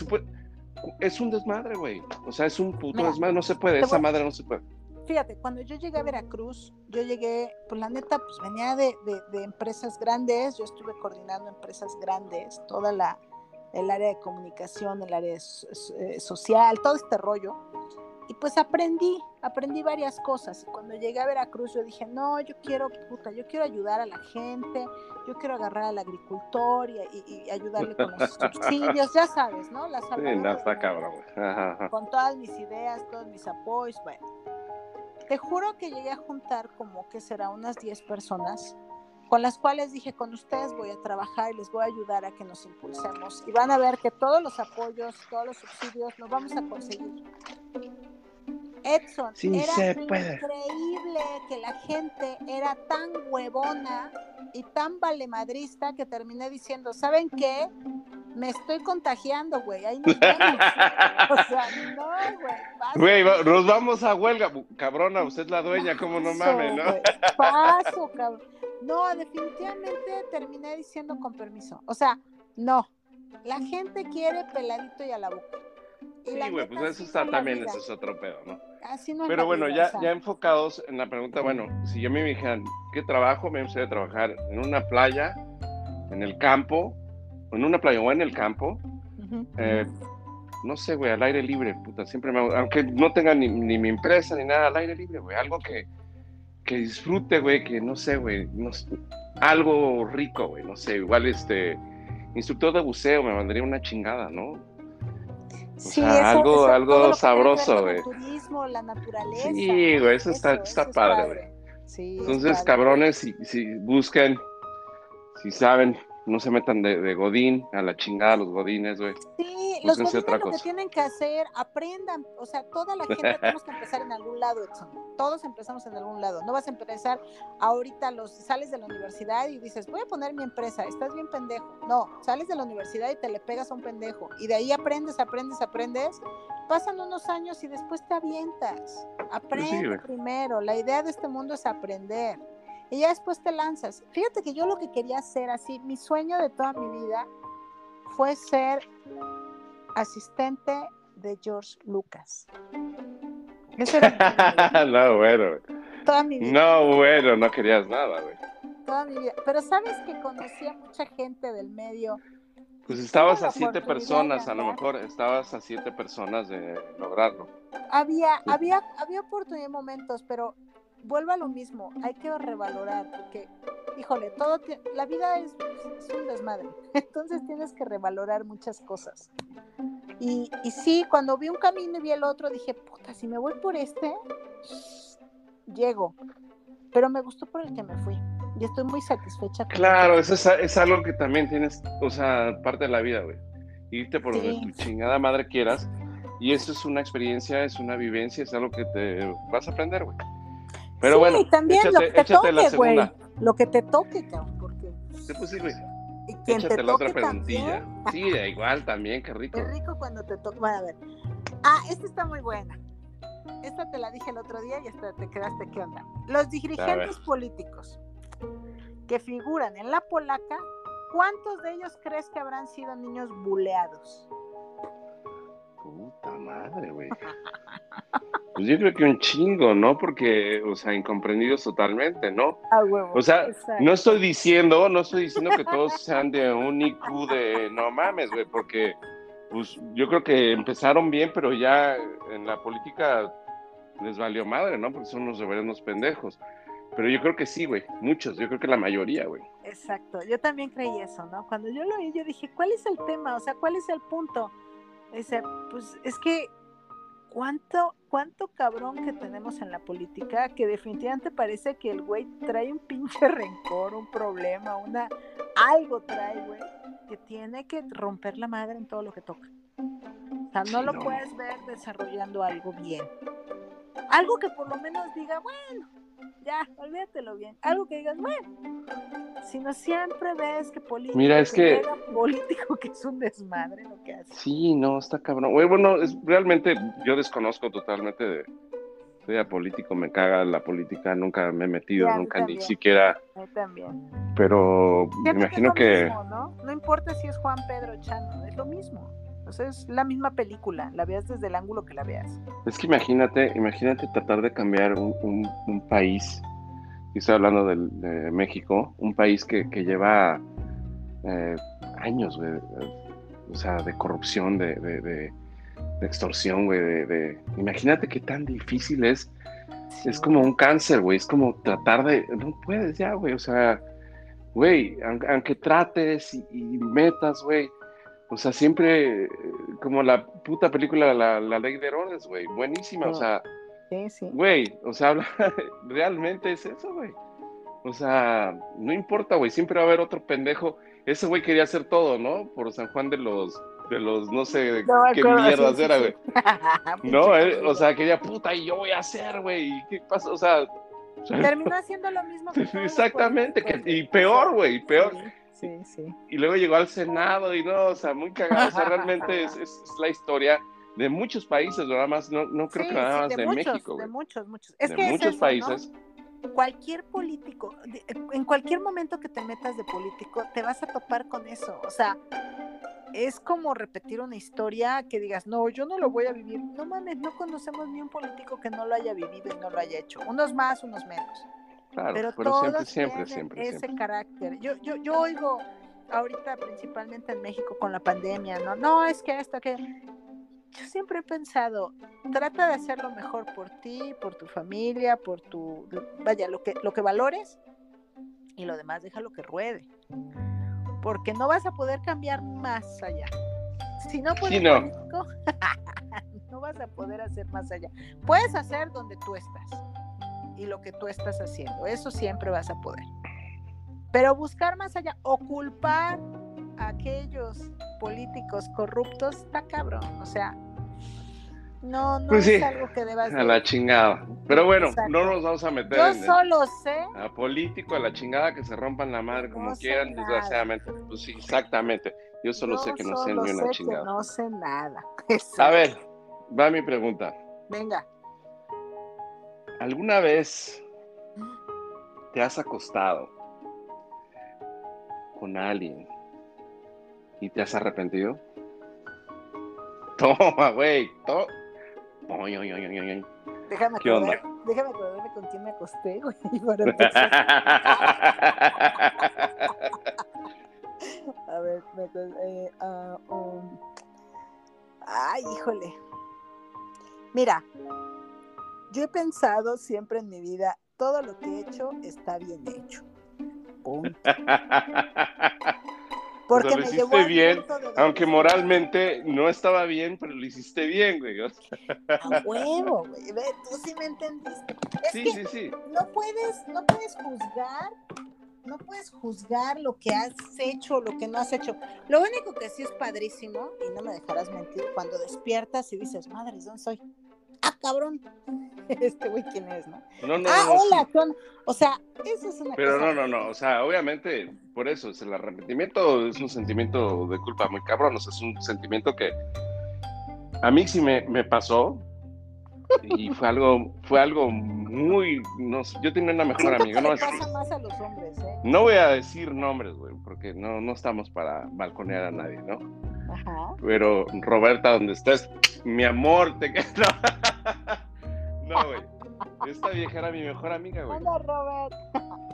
es un desmadre, güey. O sea, es un puto desmadre, no se puede, esa madre no se puede. Fíjate, cuando yo llegué a Veracruz, yo llegué, pues la neta, pues venía de, empresas grandes, yo estuve coordinando empresas grandes, toda la, el área de comunicación, el área eh, social, todo este rollo y pues aprendí, aprendí varias cosas. Y cuando llegué a Veracruz, yo dije, no, yo quiero, puta, yo quiero ayudar a la gente, yo quiero agarrar al agricultor y, ayudarle con los subsidios, ya sabes, ¿no? La sí, no, está cabrón. Con todas mis ideas, todos mis apoyos, bueno. Te juro que llegué a juntar como que será unas 10 personas con las cuales dije, con ustedes voy a trabajar y les voy a ayudar a que nos impulsemos. Y van a ver que todos los apoyos, todos los subsidios los vamos a conseguir. Edson, era increíble que la gente era tan huevona y tan valemadrista que terminé diciendo, ¿saben qué? Me estoy contagiando, güey. Ahí nos vemos. o sea, no, güey. Güey, nos vamos a huelga. Cabrona, usted es la dueña, ¿cómo no mames, no? Paso, cabrón. No, definitivamente terminé diciendo con permiso. O sea, no. La gente quiere peladito y a la boca. Sí, güey, pues eso está también, eso es otro pedo, ¿no? Pero bueno, ya, ya enfocados en la pregunta, bueno, si yo me dijeran, ¿qué trabajo? Me gustaría trabajar en una playa, en el campo, en una playa o en el campo. Eh, no sé, güey, al aire libre, puta, siempre me aunque no tenga ni, mi empresa ni nada, al aire libre, güey, algo que, que disfrute, güey, que no sé, güey, no, algo rico, güey, no sé, igual este, instructor de buceo me mandaría una chingada, ¿no? Sí, algo, algo sabroso, güey. El turismo, la naturaleza. Sí, güey, eso, está, está padre, güey. Sí, Entonces, cabrones, si, si busquen, si saben no se metan de, godín a la chingada los godines, güey. Sí, los godines lo que tienen que hacer, aprendan, o sea, toda la gente tenemos que empezar en algún lado, Edson. Todos empezamos en algún lado. No vas a empezar ahorita, los sales de la universidad y dices, voy a poner mi empresa, estás bien pendejo. No, sales de la universidad y te le pegas a un pendejo. Y de ahí aprendes, aprendes, aprendes. Pasan unos años y después te avientas. Pues Aprende primero. La idea de este mundo es aprender y ya después te lanzas. Fíjate que yo lo que quería hacer así, mi sueño de toda mi vida fue ser asistente de George Lucas. Eso era no, bueno. Toda mi vida. No, bueno, no querías nada, güey. Toda mi vida. Pero sabes que conocí a mucha gente del medio. Pues estabas a siete personas, a lo mejor estabas a siete personas de lograrlo. Había, había, había oportunidad momentos, pero vuelvo a lo mismo, hay que revalorar, porque, híjole, todo, la vida es, un desmadre, entonces tienes que revalorar muchas cosas. Y, y sí, cuando vi un camino y vi el otro, dije, puta, si me voy por este, llego. Pero me gustó por el que me fui. Y estoy muy satisfecha. claro, eso es, algo que también tienes, o sea, parte de la vida, güey. Irte por donde tu chingada madre quieras. Y eso es una experiencia, es una vivencia, es algo que te vas a aprender, güey. Pero sí, bueno, también lo que te toque, güey. Lo que te toque, cabrón, porque... Sí, pues sí, güey. Y quien te la otra toque preguntilla. también. Sí, da igual también, qué rico. Es rico cuando te toca. Bueno, a ver. Ah, esta está muy buena. Esta te la dije el otro día y hasta te quedaste, ¿qué onda? Los dirigentes políticos que figuran en la polaca, ¿cuántos de ellos crees que habrán sido niños buleados? Puta madre, güey. Pues yo creo que un chingo, ¿no? Porque, o sea, incomprendidos totalmente, ¿no? A huevo. O sea, Exacto. no estoy diciendo, no estoy diciendo que todos sean de un IQ de no mames, güey, porque pues yo creo que empezaron bien, pero ya en la política les valió madre, ¿no? Porque son unos reverendos pendejos. Pero yo creo que sí, güey, muchos, yo creo que la mayoría, güey. Exacto, yo también creí eso, ¿no? Cuando yo lo oí, yo dije, ¿cuál es el tema? O sea, ¿cuál es el punto? Dice, pues es que cuánto, cuánto cabrón que tenemos en la política que definitivamente parece que el güey trae un pinche rencor, un problema, una algo trae, güey, que tiene que romper la madre en todo lo que toca. O sea, no Sí, lo no. puedes ver desarrollando algo bien. Algo que por lo menos diga, bueno, ya, olvídatelo bien. Algo que digas, bueno, sino siempre ves que político, Mira, es que- político que es un desmadre lo que hace. Sí, no, está cabrón. Bueno, es, realmente yo desconozco totalmente de, de la político, me caga la política, nunca me he metido, nunca ni siquiera, Yo también. pero me imagino que... mismo, ¿no? No importa si es Juan Pedro Chano, es lo mismo. O sea, es la misma película, la veas desde el ángulo que la veas. Es que imagínate, imagínate tratar de cambiar un, un- un país, y estoy hablando de, México, un país que, que lleva eh, años, güey, eh, o sea, de corrupción, de, de- de- de extorsión, güey, de, imagínate qué tan difícil es, es como un cáncer, güey, es como tratar de, no puedes ya, güey, o sea, güey, aunque, aunque trates y, y metas, güey, o sea, siempre, eh, como la puta película La, la Ley de Herodes, güey, buenísima, o sea, Sí, sí. güey, o sea, realmente es eso, güey. O sea, no importa, güey, siempre va a haber otro pendejo. Ese güey quería hacer todo, ¿no? Por San Juan de los, de los, no sé No qué acuerdo, sí, mierdas sí, era, güey. No, él, cabrón. o sea, quería, puta, y yo voy a hacer, güey, ¿y qué pasa? O sea, Terminó haciendo lo mismo que exactamente, que, y peor, güey, peor. Sí, sí, sí. Y luego llegó al Senado y no, o sea, muy cagado. O sea, realmente es, es- es la historia de muchos países, nada más, no, no creo Sí, que nada sí, más de, muchos, México, De muchos, muchos. Es De que es muchos países. cualquier político, de- en cualquier momento que te metas de político, te vas a topar con eso. O sea, es como repetir una historia que digas, no, yo no lo voy a vivir. No mames, no conocemos ni un político que no lo haya vivido y no lo haya hecho. Unos más, unos menos. Claro, pero, pero, todos siempre, siempre, siempre, ese siempre. carácter. Yo, yo, yo oigo ahorita principalmente en México con la pandemia, ¿no? No, es que esto, que... Yo siempre he pensado, trata de hacer lo mejor por ti, por tu familia, por tu, vaya, lo que, lo que valores y lo demás déjalo que ruede. Porque no vas a poder cambiar más allá. Si no puedes Sí, no. no vas a poder hacer más allá. Puedes hacer donde tú estás y lo que tú estás haciendo. Eso siempre vas a poder. Pero buscar más allá o culpar a aquellos políticos corruptos está cabrón. O sea, no, no Pues es sí, algo que debas A de- la chingada. Pero bueno, Exacto. no nos vamos a meter Yo en solo sé a político, a la chingada, que se rompan la madre como No sé quieran, nada. desgraciadamente. Pues sí, exactamente. Yo solo yo sé que no sé ni sé una que chingada. no sé nada. A Exacto. ver, va mi pregunta. Venga. ¿Alguna vez te has acostado con alguien y te has arrepentido? Toma, güey. To... Déjame ¿Qué onda? acordar- déjame acordarme con quién me acosté, güey. A ver, me eh, ah, um, ay, híjole. Mira, yo he pensado siempre en mi vida, todo lo que he hecho está bien hecho. Punto. Porque lo me hiciste llevó al bien, Aunque moralmente no estaba bien, pero lo hiciste bien, güey. O sea, A huevo, güey. Tú sí me entendiste. Es sí, que sí, sí. no puedes, no puedes juzgar, no puedes juzgar lo que has hecho, lo que no has hecho. Lo único que sí es padrísimo, y no me dejarás mentir, cuando despiertas y dices, madres, ¿dónde estoy? Ah, cabrón, este güey quién es, ¿no? No, no, ah, no, hola, sí. o sea, eso es una Pero cosa. no, no, no, o sea, obviamente, por eso, es el arrepentimiento es un sentimiento de culpa muy cabrón, o sea, es un sentimiento que a mí sí me, me pasó y fue algo, fue algo muy, no sé, yo tenía una mejor amiga, que no, le es- pasa más a los hombres, ¿eh? no voy a decir nombres, güey, porque no, no estamos para balconear a nadie, ¿no? Ajá. Pero Roberta, donde estés, mi amor, te quedo. No, güey. Esta vieja era mi mejor amiga, güey. Hola, Robert.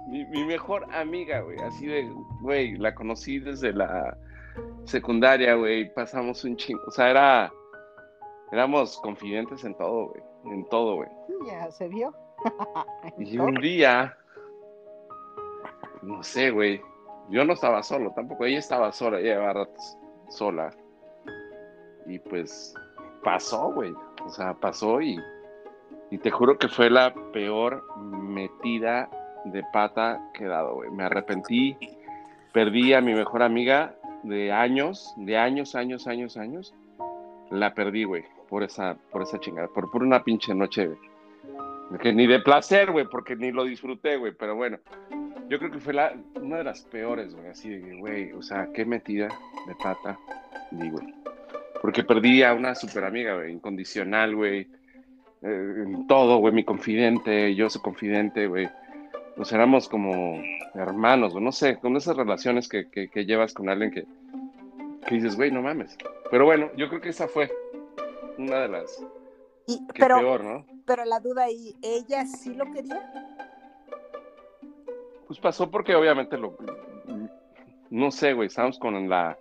Mi, mi mejor amiga, güey. Así de, güey, la conocí desde la secundaria, güey. Pasamos un chingo. O sea, era. Éramos confidentes en todo, güey. En todo, güey. Ya se vio. Y un día. No sé, güey. Yo no estaba solo tampoco. Ella estaba sola. Ella llevaba ratos sola. Y pues. Pasó, güey. O sea, pasó y. Y te juro que fue la peor metida de pata que he dado, güey. Me arrepentí. Perdí a mi mejor amiga de años, de años, años, años, años. La perdí, güey, por esa, por esa chingada, por, por una pinche noche, güey. Que ni de placer, güey, porque ni lo disfruté, güey. Pero bueno, yo creo que fue la, una de las peores, güey. Así de güey, o sea, qué metida de pata di, güey. Porque perdí a una super amiga, güey, incondicional, güey. Eh, en todo, güey, mi confidente, yo soy confidente, güey. Pues éramos como hermanos, güey, no sé, con esas relaciones que, que, que llevas con alguien que, que dices, güey, no mames. Pero bueno, yo creo que esa fue una de las Y, que pero, peor, ¿no? pero la duda ahí, ¿ella sí lo quería? Pues pasó porque obviamente lo, no sé, güey, estábamos con la,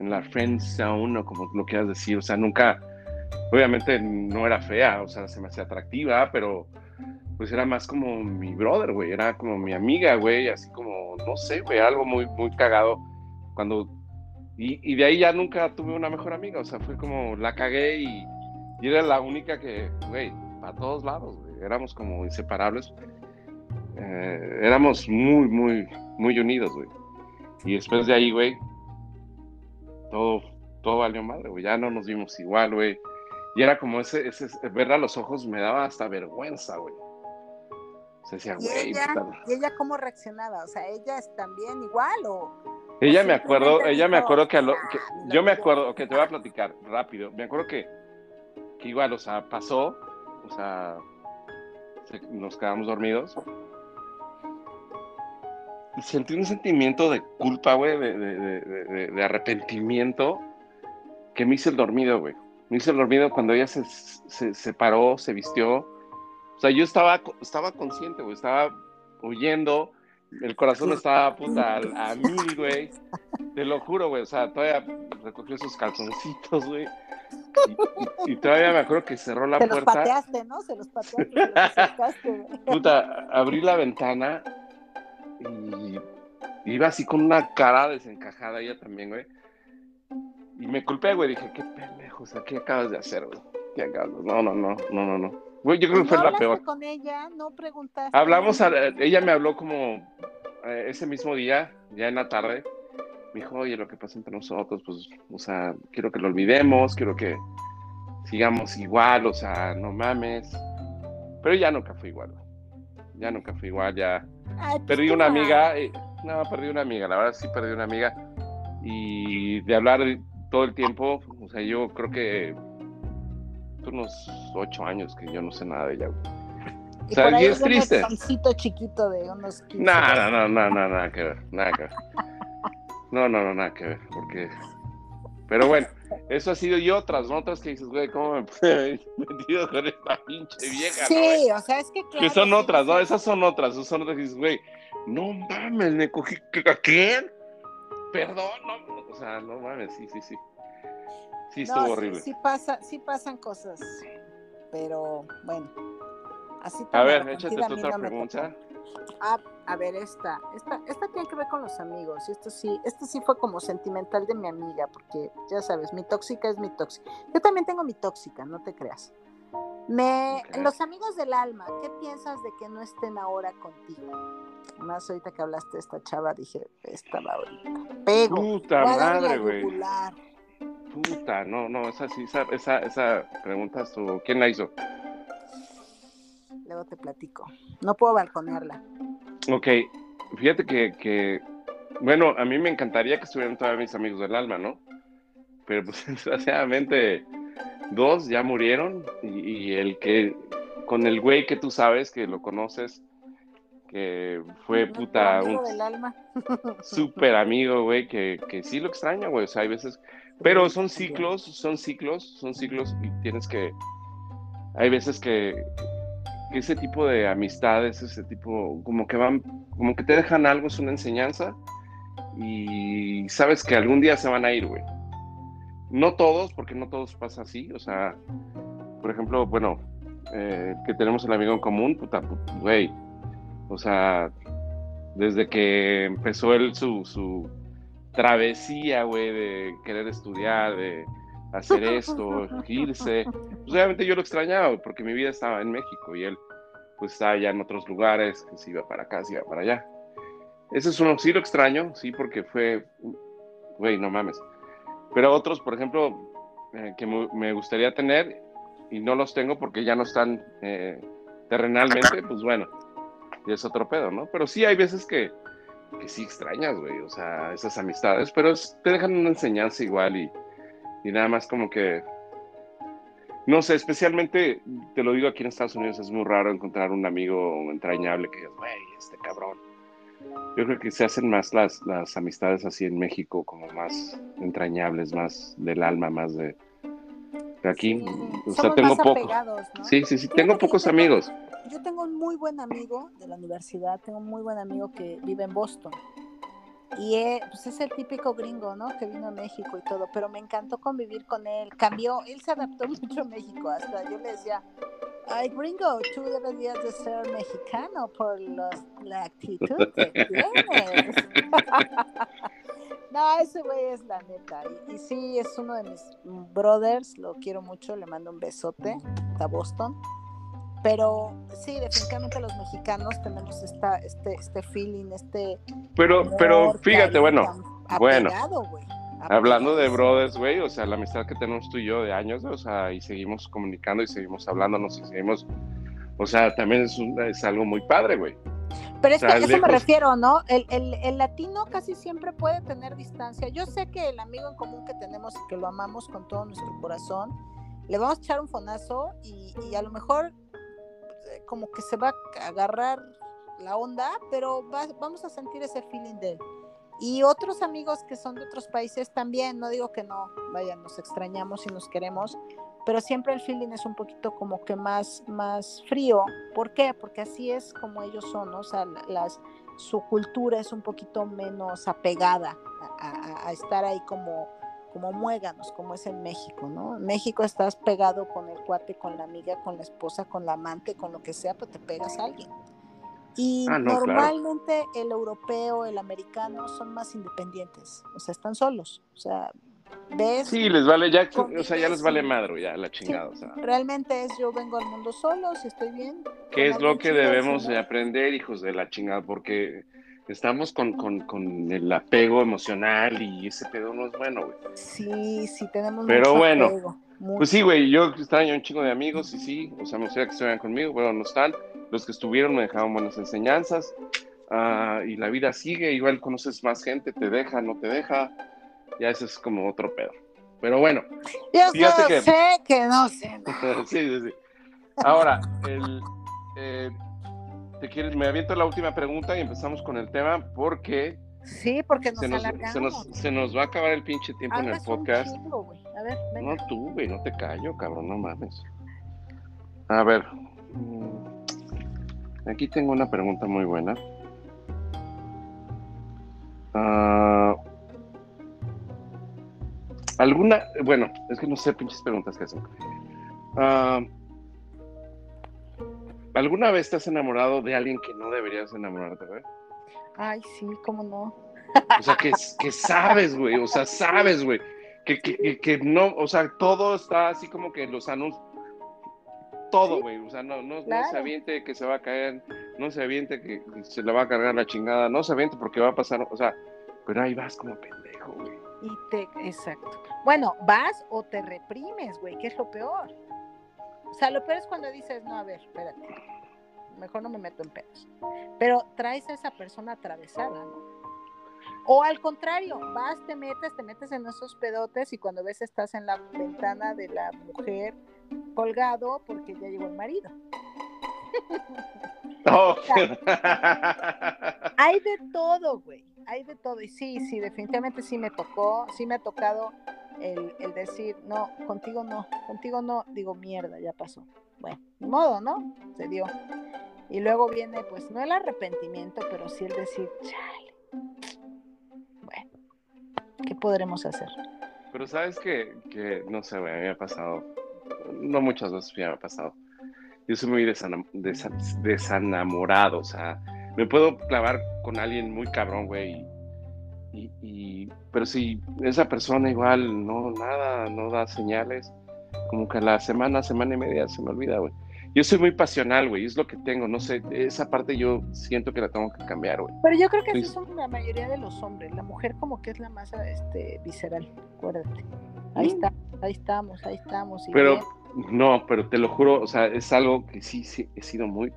en la friend zone o como lo quieras decir, o sea, nunca, obviamente no era fea, o sea, se me hacía atractiva, pero pues era más como mi brother, güey, era como mi amiga, güey, así como, no sé, güey, algo muy, muy cagado cuando, y, y de ahí ya nunca tuve una mejor amiga, o sea, fue como, la cagué y, y era la única que, güey, a todos lados, güey, éramos como inseparables, eh, éramos muy, muy, muy unidos, güey. Y después de ahí, güey, todo, todo valió madre, güey. Ya no nos vimos igual, güey. Y era como ese, ese, verla a los ojos me daba hasta vergüenza, güey. O sea, decía, ¿Y güey, ella. ¿Y ella cómo reaccionaba? O sea, ¿ella es también igual o...? Ella o me acuerdo, ella me acuerdo que, a lo- "Ah, que- lo yo me digo"? acuerdo, que te voy a platicar rápido. Me acuerdo que, que igual, o sea, pasó, o sea, se- nos quedamos dormidos. Sentí un sentimiento de culpa, güey, de, de- de- de- arrepentimiento que me hizo el dormido, güey. Me hizo el dormido cuando ella se, se, se paró, se vistió. O sea, yo estaba, estaba consciente, güey, estaba huyendo. El corazón estaba puta a, mil, güey. Te lo juro, güey. O sea, todavía recogió sus calzoncitos, güey. Y, y- y todavía me acuerdo que cerró la Se los puerta. pateaste, ¿no? Se los pateaste, se los acercaste, güey. Puta, abrí la ventana y iba así con una cara desencajada ella también, güey. Y me culpé, güey. Dije, qué pendejo, o sea, ¿qué acabas de hacer, güey? ¿Qué acabas de- No, no, no, no, no, no. Güey, yo creo que ¿No fue la peor. con ella? ¿No preguntaste? Hablamos, a- ella me habló como eh, ese mismo día, ya en la tarde. Me dijo, oye, lo que pasa entre nosotros, pues, o sea, quiero que lo olvidemos, quiero que sigamos igual, o sea, no mames. Pero ya nunca fue igual, güey. Ya nunca fue igual, ya Ay, pues, perdí una amiga, eh, no, perdí una amiga, la verdad sí perdí una amiga. Y de hablar todo el tiempo, o sea, yo creo que unos ocho años que yo no sé nada de ella, o sea, por ahí y es triste. toncito chiquito de unos 15. No, no, no, no, no, nada que ver, nada que ver. No, no, no, nada que ver, porque... Pero bueno, eso ha sido y otras, ¿no? Otras que dices, güey, ¿cómo me pude haber metido con esta pinche vieja, no? Sí, o sea, es que claro. Que son sí, otras, ¿no? sí. Esas son otras, esas son otras que dices, güey, no mames, me cogí, ¿a quién? Perdón, no, o sea, no mames, sí, sí, sí. Sí, estuvo sí- horrible. Sí, pasa, sí pasan cosas, pero bueno. Así A ver, échate mí otra pregunta. Ah, a ver, esta, esta, esta tiene que ver con los amigos, y esto sí, esto sí fue como sentimental de mi amiga, porque ya sabes, mi tóxica es mi tóxica. Yo también tengo mi tóxica, no te creas. Me, los amigos del alma, ¿qué piensas de que no estén ahora contigo? Más ahorita que hablaste de esta chava, dije, esta va ahorita. Pego. Puta madre, güey. Puta, no, no, esa sí, esa, esa, esa pregunta. ¿Quién la hizo? Luego te platico. No puedo balconearla. Ok, fíjate que, que, bueno, a mí me encantaría que estuvieran todos mis amigos del alma, ¿no? Pero pues desgraciadamente dos ya murieron y, el que, con el güey que tú sabes, que lo conoces, que fue puta un del alma. súper amigo, güey, que, que sí lo extraña, güey, o sea, hay veces, pero son ciclos, son ciclos, son ciclos y tienes que, hay veces que, ese tipo de amistades, ese tipo, como que van, como que te dejan algo, es una enseñanza y sabes que algún día se van a ir, güey. No todos, porque no todos pasa así, o sea, por ejemplo, bueno, eh, que tenemos el amigo en común, puta, güey, o sea, desde que empezó él su, su travesía, güey, de querer estudiar, de hacer esto, irse. Pues obviamente yo lo extrañaba porque mi vida estaba en México y él pues estaba allá en otros lugares, que se iba para acá, se iba para allá. Ese es uno, sí lo extraño, sí, porque fue, güey, no mames. Pero otros, por ejemplo, eh, que me gustaría tener y no los tengo porque ya no están eh, terrenalmente, pues bueno, es otro pedo, ¿no? Pero sí hay veces que, que sí extrañas, güey, o sea, esas amistades, pero te dejan una enseñanza igual y, y nada más como que, no sé, especialmente, te lo digo aquí en Estados Unidos, es muy raro encontrar un amigo entrañable que, güey, este cabrón. Yo creo que se hacen más las, las amistades así en México, como más entrañables, más del alma, más de, aquí. o sea, tengo pocos. Sí, sí, sí, tengo pocos amigos. Yo tengo un muy buen amigo de la universidad, tengo un muy buen amigo que vive en Boston. Y eh, pues es el típico gringo, ¿no? Que vino a México y todo, pero me encantó convivir con él. Cambió, él se adaptó mucho a México. Hasta yo le decía, ay, gringo, tú deberías de ser mexicano por la actitud que tienes. no, ese güey es la neta. Y, y, sí, es uno de mis brothers, lo quiero mucho, le mando un besote a Boston. Pero sí, definitivamente los mexicanos tenemos esta, este, este feeling, este... Pero, pero fíjate, bueno, bueno. Hablando de brothers, güey, o sea, la amistad que tenemos tú y yo de años, o sea, y seguimos comunicando y seguimos hablándonos y seguimos, o sea, también es, es algo muy padre, güey. Pero es que a eso me refiero, ¿no? El, el, el, latino casi siempre puede tener distancia. Yo sé que el amigo en común que tenemos y que lo amamos con todo nuestro corazón, le vamos a echar un fonazo y, y a lo mejor como que se va a agarrar la onda, pero vamos a sentir ese feeling de él. Y otros amigos que son de otros países también, no digo que no, vaya, nos extrañamos y nos queremos, pero siempre el feeling es un poquito como que más, más frío. ¿Por qué? Porque así es como ellos son, ¿no? o sea, las, su cultura es un poquito menos apegada a estar ahí como como muéganos, como es en México, ¿no? En México estás pegado con el cuate, con la amiga, con la esposa, con la amante, con lo que sea, pero te pegas a alguien. Y ah, normalmente el europeo, el americano son más independientes, o sea, están solos, o sea, ves. Sí, les vale ya, o sea, ya les vale madre, ya la chingada, o sea. Realmente es yo vengo al mundo solo, si estoy bien. ¿Qué es lo que debemos de aprender, hijos de la chingada? Porque estamos con, con, con, el apego emocional y ese pedo no es bueno, güey. Sí, sí, tenemos Pero bueno, pues sí, güey, yo extraño un chingo de amigos y sí, o sea, me gustaría que estuvieran conmigo, pero no están. Los que estuvieron me dejaron buenas enseñanzas uh, y la vida sigue, igual conoces más gente, te deja, no te deja, ya eso es como otro pedo. Pero bueno, yo fíjate que... sé que no sé. sí, sí, sí. Ahora, el... Eh, te quieres, me aviento la última pregunta y empezamos con el tema porque Sí, porque nos se nos, alargamos. Se nos, va a acabar el pinche tiempo en el podcast. no tú, güey, no te callo, cabrón, no mames. A ver. Mm, aquí tengo una pregunta muy buena. Ah, ¿Alguna? Bueno, es que no sé pinches preguntas que hacen. Uh, ¿Alguna vez te has enamorado de alguien que no deberías enamorarte, güey? Ay, sí, cómo no. O sea, que, que sabes, güey, o sea, sabes, güey, que, que, que, no, o sea, todo está así como que los anuncios, todo, güey, o sea, no, no, no, se aviente que se va a caer, no se aviente que se le va a cargar la chingada, no se aviente porque va a pasar, o sea, pero ahí vas como pendejo, güey. Y te, exacto. Bueno, vas o te reprimes, güey, que es lo peor. O sea, lo peor es cuando dices, no, a ver, espérate. mejor no me meto en pedos. Pero traes a esa persona atravesada, ¿no? O al contrario, vas, te metes, te metes en esos pedotes y cuando ves estás en la ventana de la mujer colgado porque ya llegó el marido. Oh. hay de todo, güey. Hay de todo. Y sí, sí, definitivamente sí me tocó, sí me ha tocado el, decir, no, contigo no, contigo no. Digo, mierda, ya pasó. Bueno, de modo, ¿no? Se dio. Y luego viene, pues, no el arrepentimiento, pero sí el decir, chale. Bueno, ¿qué podremos hacer? Pero sabes que, que no sé, güey, me ha pasado, no muchas veces me ha pasado yo soy muy desanamorado, o sea, me puedo clavar con alguien muy cabrón, güey, y, pero si esa persona igual no, nada, no da señales, como que a la semana, semana y media se me olvida, güey. Yo soy muy pasional, güey, es lo que tengo, no sé, esa parte yo siento que la tengo que cambiar, güey. Pero yo creo que así son la mayoría de los hombres, la mujer como que es la más este, visceral, acuérdate. Ahí mm. está, ahí estamos, ahí estamos. Y pero, no, pero te lo juro, o sea, es algo que sí, sí, he sido muy.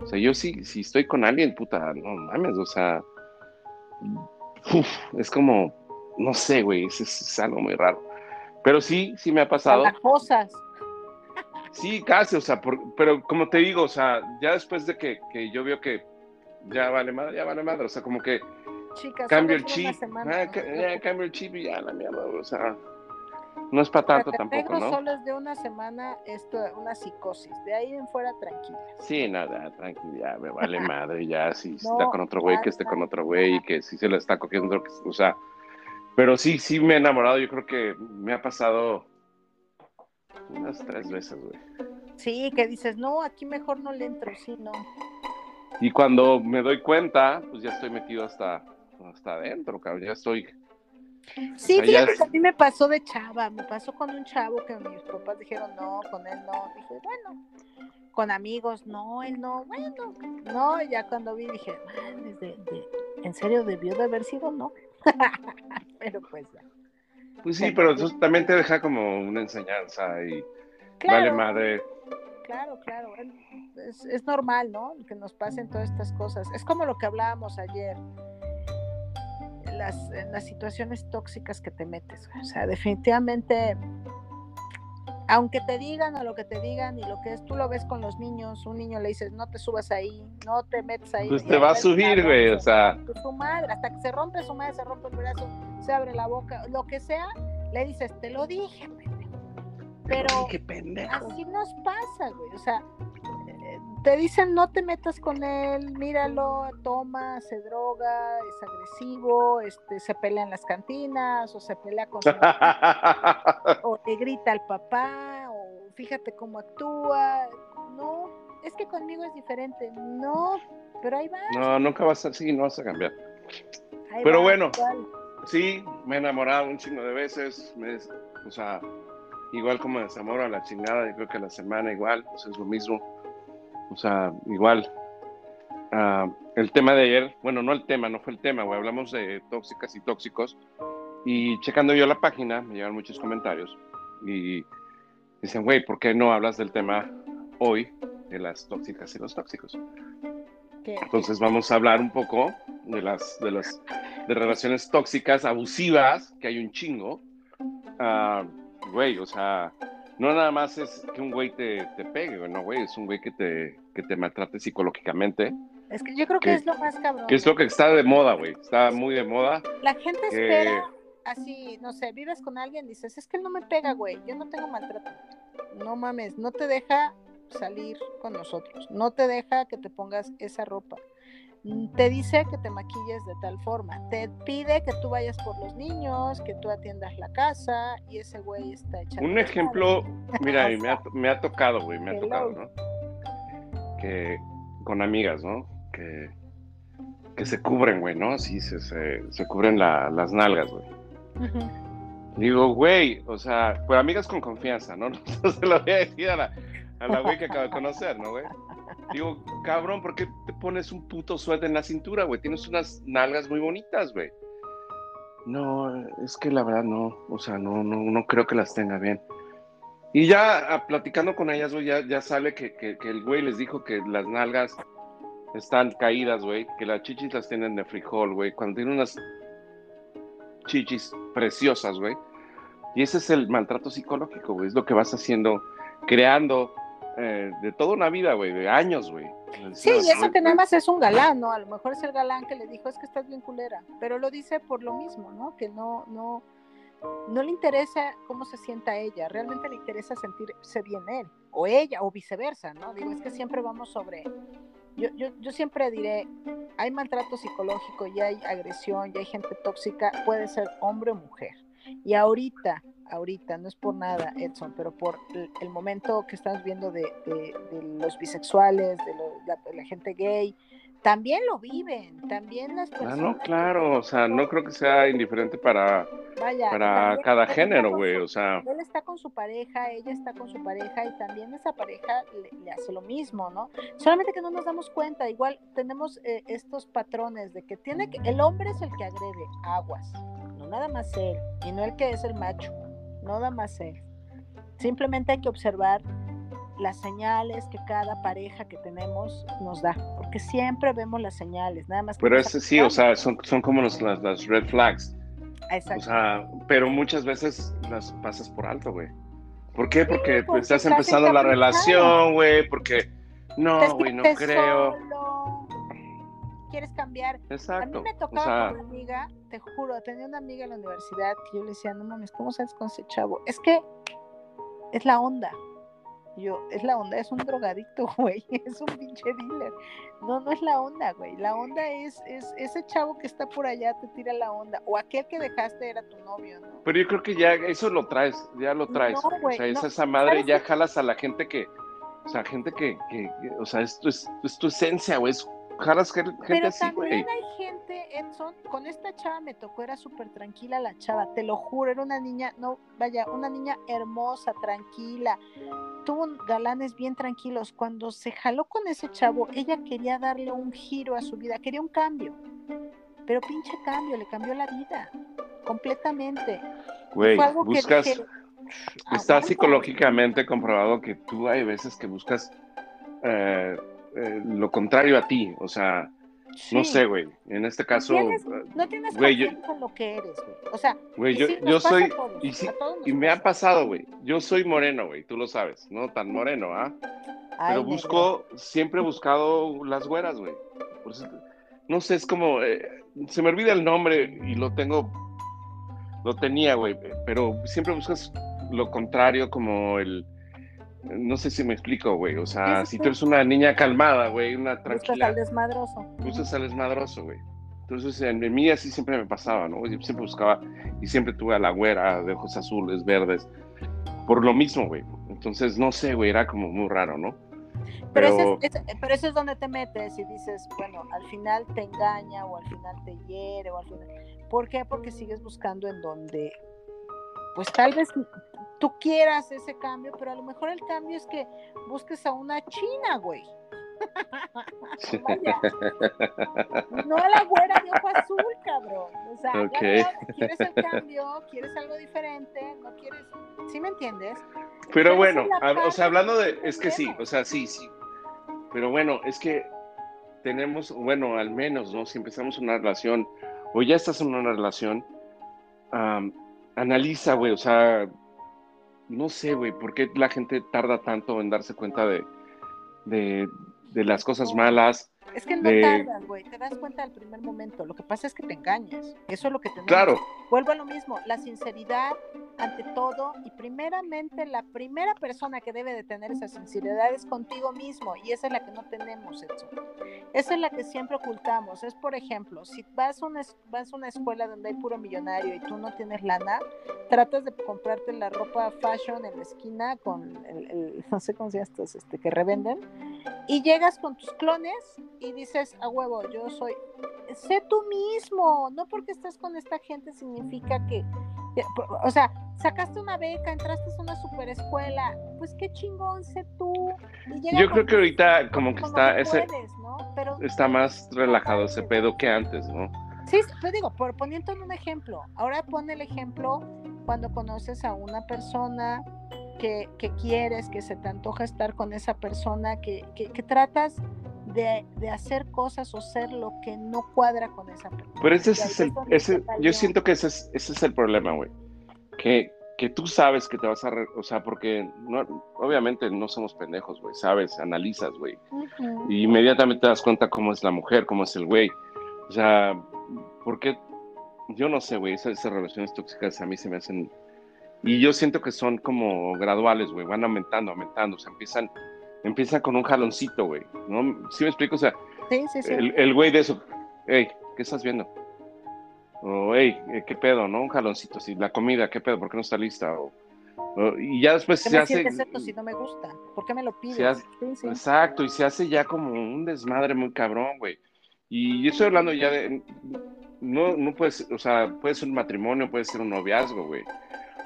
O sea, yo sí, si estoy con alguien, puta, no mames, o sea. Es como, no sé, güey, es, algo muy raro. Pero sí, sí me ha pasado. Las cosas. Sí, casi, o sea, pero como te digo, o sea, ya después de que, que, yo veo que ya vale madre, ya vale madre, o sea, como que cambio el chip, ah, ya cambio el chip y ya la mierda, o sea, no es para tanto tampoco, ¿no? solo es de una semana, esto, una psicosis. De ahí en fuera, tranquila. Sí, nada, tranquila, me vale madre, ya, si está con otro güey, que esté con otro güey, y que si se lo está cogiendo, o sea, pero sí, sí me he enamorado, yo creo que me ha pasado unas tres veces, güey. Sí, que dices, no, aquí mejor no le entro, sí, no. Y cuando me doy cuenta, pues ya estoy metido hasta, hasta adentro, cabrón, ya estoy Sí, fíjate que a mí me pasó de chava, me pasó con un chavo que mis papás dijeron no, con él no, dije, bueno, con amigos, no, él no, bueno, no, ya cuando vi dije, de, en serio debió de haber sido no, pero pues ya. Pues sí, pero eso también te deja como una enseñanza y vale madre. Claro, claro, es, es normal, ¿no? Que nos pasen todas estas cosas. Es como lo que hablábamos ayer las, las situaciones tóxicas que te metes. O sea, definitivamente, aunque te digan o lo que te digan y lo que es, tú lo ves con los niños, un niño le dices, no te subas ahí, no te metes ahí. Pues te va a subir, güey, o sea. Su madre, hasta que se rompe su madre, se rompe el brazo, se abre la boca, lo que sea, le dices, te lo dije, Pero así nos pasa, güey. O sea, te dicen no te metas con él, míralo, toma, se droga, es agresivo, este, se pelea en las cantinas, o se pelea con su o le grita al papá, o fíjate cómo actúa. No, es que conmigo es diferente. No, pero ahí va. No, nunca vas a, sí, no vas a cambiar. pero bueno, sí, me he enamorado un chingo de veces, me, o sea, igual como desamoro a la chingada, yo creo que la semana igual, pues es lo mismo o sea, igual. Ah, el tema de ayer, bueno, no el tema, no fue el tema, güey. Hablamos de tóxicas y tóxicos. Y checando yo la página, me llegan muchos comentarios. Y dicen, güey, ¿por qué no hablas del tema hoy de las tóxicas y los tóxicos? Entonces vamos a hablar un poco de las, de las de relaciones tóxicas, abusivas, que hay un chingo. Ah, güey, o sea, no nada más es que un güey te, te pegue, no, güey, es un güey que te, que te maltrate psicológicamente. Es que yo creo que, es lo más cabrón. Que es lo que está de moda, güey, está muy de moda. La gente espera así, no sé, vives con alguien, dices, es que él no me pega, güey, yo no tengo maltrato. No mames, no te deja salir con nosotros, no te deja que te pongas esa ropa te dice que te maquilles de tal forma, te pide que tú vayas por los niños, que tú atiendas la casa y ese güey está echando. Un ejemplo, mira, me ha, me ha tocado, güey, me ha tocado, ¿no? Que con amigas, ¿no? Que, que se cubren, güey, ¿no? Sí, se, se, cubren las nalgas, güey. Digo, güey, o sea, pues amigas con confianza, ¿no? No se lo voy a decir a la, a la güey que acabo de conocer, ¿no, güey? Digo, cabrón, ¿por qué te pones un puto suéter en la cintura, güey? Tienes unas nalgas muy bonitas, güey. No, es que la verdad no, o sea, no, no, no creo que las tenga bien. Y ya ah, platicando con ellas, güey, ya, sale que el güey les dijo que las nalgas están caídas, güey, que las chichis las tienen de frijol, güey, cuando tienen unas chichis preciosas, güey. Y ese es el maltrato psicológico, güey, es lo que vas haciendo, creando eh, de toda una vida, güey, de años, güey. Sí, y eso que nada más es un galán, ¿no? A lo mejor es el galán que le dijo, es que estás bien culera, pero lo dice por lo mismo, ¿no? Que no, no, no le interesa cómo se sienta ella, realmente le interesa sentirse bien él, o ella, o viceversa, ¿no? Digo, es que siempre vamos sobre, yo, yo, yo siempre diré, hay maltrato psicológico, y hay agresión, y hay gente tóxica, puede ser hombre o mujer. Y ahorita, ahorita, no es por nada, Edson, pero por el, momento que estamos viendo de, los bisexuales, de, la, gente gay, también lo viven, también las personas. Ah, no, claro, o sea, no creo que sea indiferente para, para cada género, güey, o sea. Él está con su pareja, ella está con su pareja y también esa pareja le, hace lo mismo, ¿no? Solamente que no nos damos cuenta, igual tenemos eh, estos patrones de que tiene que, el hombre es el que agrede aguas, no nada más él, y no el que es el macho no nada más él. Simplemente hay que observar las señales que cada pareja que tenemos nos da, porque siempre vemos las señales, nada más. pero ese sí, o sea, son, son como los, las, red flags. Exacto. O sea, pero muchas veces las pasas por alto, güey. ¿Por qué? Porque, estás empezando la relación, güey, porque no, güey, no creo quieres cambiar. Exacto. A mí me tocaba con una amiga, te juro, tenía una amiga en la universidad que yo le decía, no mames, ¿cómo sabes con ese chavo? Es que es la onda. Yo, es la onda, es un drogadicto, güey, es un pinche dealer. No, no es la onda, güey. La onda es, es ese chavo que está por allá te tira la onda. O aquel que dejaste era tu novio, ¿no? Pero yo creo que ya eso lo traes, ya lo traes. o sea, es esa madre, ya jalas a la gente que, o sea, gente que, que, o sea, esto es, es tu esencia, güey, es gente Pero también hay gente, Edson, con esta chava me tocó, era súper tranquila la chava, te lo juro, era una niña, no, vaya, una niña hermosa, tranquila, tuvo galanes bien tranquilos. Cuando se jaló con ese chavo, ella quería darle un giro a su vida, quería un cambio. Pero pinche cambio, le cambió la vida, completamente. Güey, buscas, está psicológicamente comprobado que tú hay veces que buscas... Eh, eh, lo contrario a ti, o sea, no sé, güey, en este caso... no tienes güey, yo, con lo que eres, güey. O sea, güey, yo, yo soy... y, y me ha pasado, güey, yo soy moreno, güey, tú lo sabes, no tan moreno, ¿ah? Pero busco, siempre he buscado las güeras, güey. No sé, es como, eh, se me olvida el nombre y lo tengo, lo tenía, güey, pero siempre buscas lo contrario, como el no sé si me explico, güey. O sea, si tú eres una niña calmada, güey, una tranquila. Buscas al desmadroso. Buscas al desmadroso, güey. Entonces, en, mí así siempre me pasaba, ¿no? Yo siempre buscaba y siempre tuve a la güera de ojos azules, verdes, por lo mismo, güey. Entonces, no sé, güey, era como muy raro, ¿no? Pero, pero eso es donde te metes y dices, bueno, al final te engaña o al final te hiere o al final... ¿Por qué? Porque sigues buscando en donde, pues tal vez tú quieras ese cambio, pero a lo mejor el cambio es que busques a una china, güey. no a la güera de ojo azul, cabrón. O sea, quieres el cambio, quieres algo diferente, no quieres. ¿Sí me entiendes? Pero, bueno, o sea, hablando de. Es que sí, o sea, sí, sí. Pero bueno, es que tenemos, bueno, al menos, ¿no? Si empezamos una relación, o ya estás en una relación, analiza, güey, o sea, no sé, güey, ¿por qué la gente tarda tanto en darse cuenta de, de, de las cosas malas? Es que no tardas, güey, te das cuenta del primer momento. Lo que pasa es que te engañas. Eso es lo que tenemos. Claro. Vuelvo a lo mismo, la sinceridad ante todo y primeramente la primera persona que debe de tener esa sinceridad es contigo mismo y esa es la que no tenemos, eso. Esa es la que siempre ocultamos. Es, por ejemplo, si vas a una, vas a una escuela donde hay puro millonario y tú no tienes lana, tratas de comprarte la ropa fashion en la esquina con el, no sé cómo se llama estos, este, que revenden y llegas con tus clones y dices, a huevo, yo soy, sé tú mismo, no porque estás con esta gente significa que, o sea, sacaste una beca, entraste a una super escuela, pues qué chingón, sé tú. yo creo que ahorita como que está, ese, está más relajado ese pedo que antes, ¿no? Sí, te digo, por poniendo un ejemplo, ahora pon el ejemplo cuando conoces a una persona que, quieres, que se te antoja estar con esa persona, que, que, tratas de, de, hacer cosas o ser lo que no cuadra con esa persona. Pero ese es el, ese, yo siento que ese es, ese es el problema, güey. Que, que tú sabes que te vas a, o sea, porque no, obviamente no somos pendejos, güey, sabes, analizas, güey. Y inmediatamente te das cuenta cómo es la mujer, cómo es el güey. O sea, porque yo no sé, güey, esas, relaciones tóxicas a mí se me hacen... Y yo siento que son como graduales, güey, van aumentando, aumentando, o sea, empiezan, empiezan con un jaloncito, güey, ¿no? ¿Sí me explico? O sea, el güey de eso, hey, ¿qué estás viendo? O, hey, eh, ¿qué pedo, no? Un jaloncito, si la comida, ¿qué pedo? ¿Por qué no está lista? O, y ya después se hace... esto si no me gusta? ¿Por qué me lo pides? Exacto, y se hace ya como un desmadre muy cabrón, güey. Y yo estoy hablando ya de... No, no puede ser, o sea, puede ser un matrimonio, puede ser un noviazgo, güey.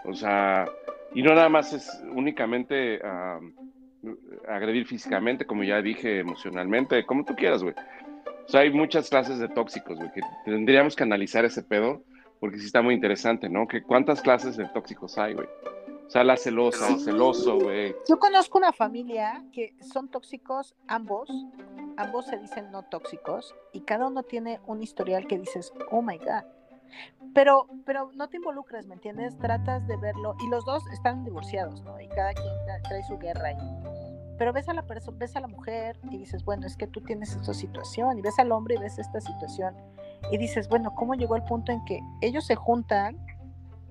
O sea, y no nada más es únicamente agredir físicamente, como ya dije, emocionalmente, como tú quieras, güey. O sea, hay muchas clases de tóxicos, güey, que tendríamos que analizar ese pedo, porque sí está muy interesante, ¿no? Que cuántas clases de tóxicos hay, güey. O sea, la celosa, el celoso, güey. Yo conozco una familia que son tóxicos ambos, ambos se dicen no tóxicos, y cada uno tiene un historial que dices, oh my God. Pero, pero no te involucras, ¿me entiendes? Tratas de verlo, y los dos están divorciados, ¿no? Y cada quien trae su guerra ahí pero ves a la persona, ves a la mujer y dices, bueno, es que tú tienes esta situación, y ves al hombre y ves esta situación, y dices, bueno, ¿cómo llegó el punto en que ellos se juntan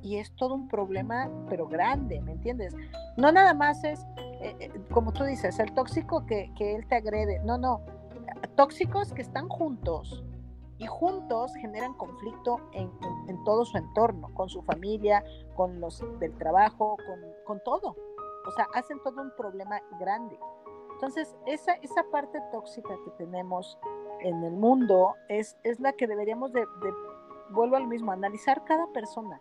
y es todo un problema, pero grande, ¿me entiendes? No nada más es, eh, eh, como tú dices, el tóxico que, que él te agrede, no, no, tóxicos que están juntos, y juntos generan conflicto en, en, todo su entorno, con su familia, con los del trabajo, con, con todo o sea, hacen todo un problema grande. Entonces, esa, esa parte tóxica que tenemos en el mundo es, es la que deberíamos de, vuelvo al mismo, analizar cada persona.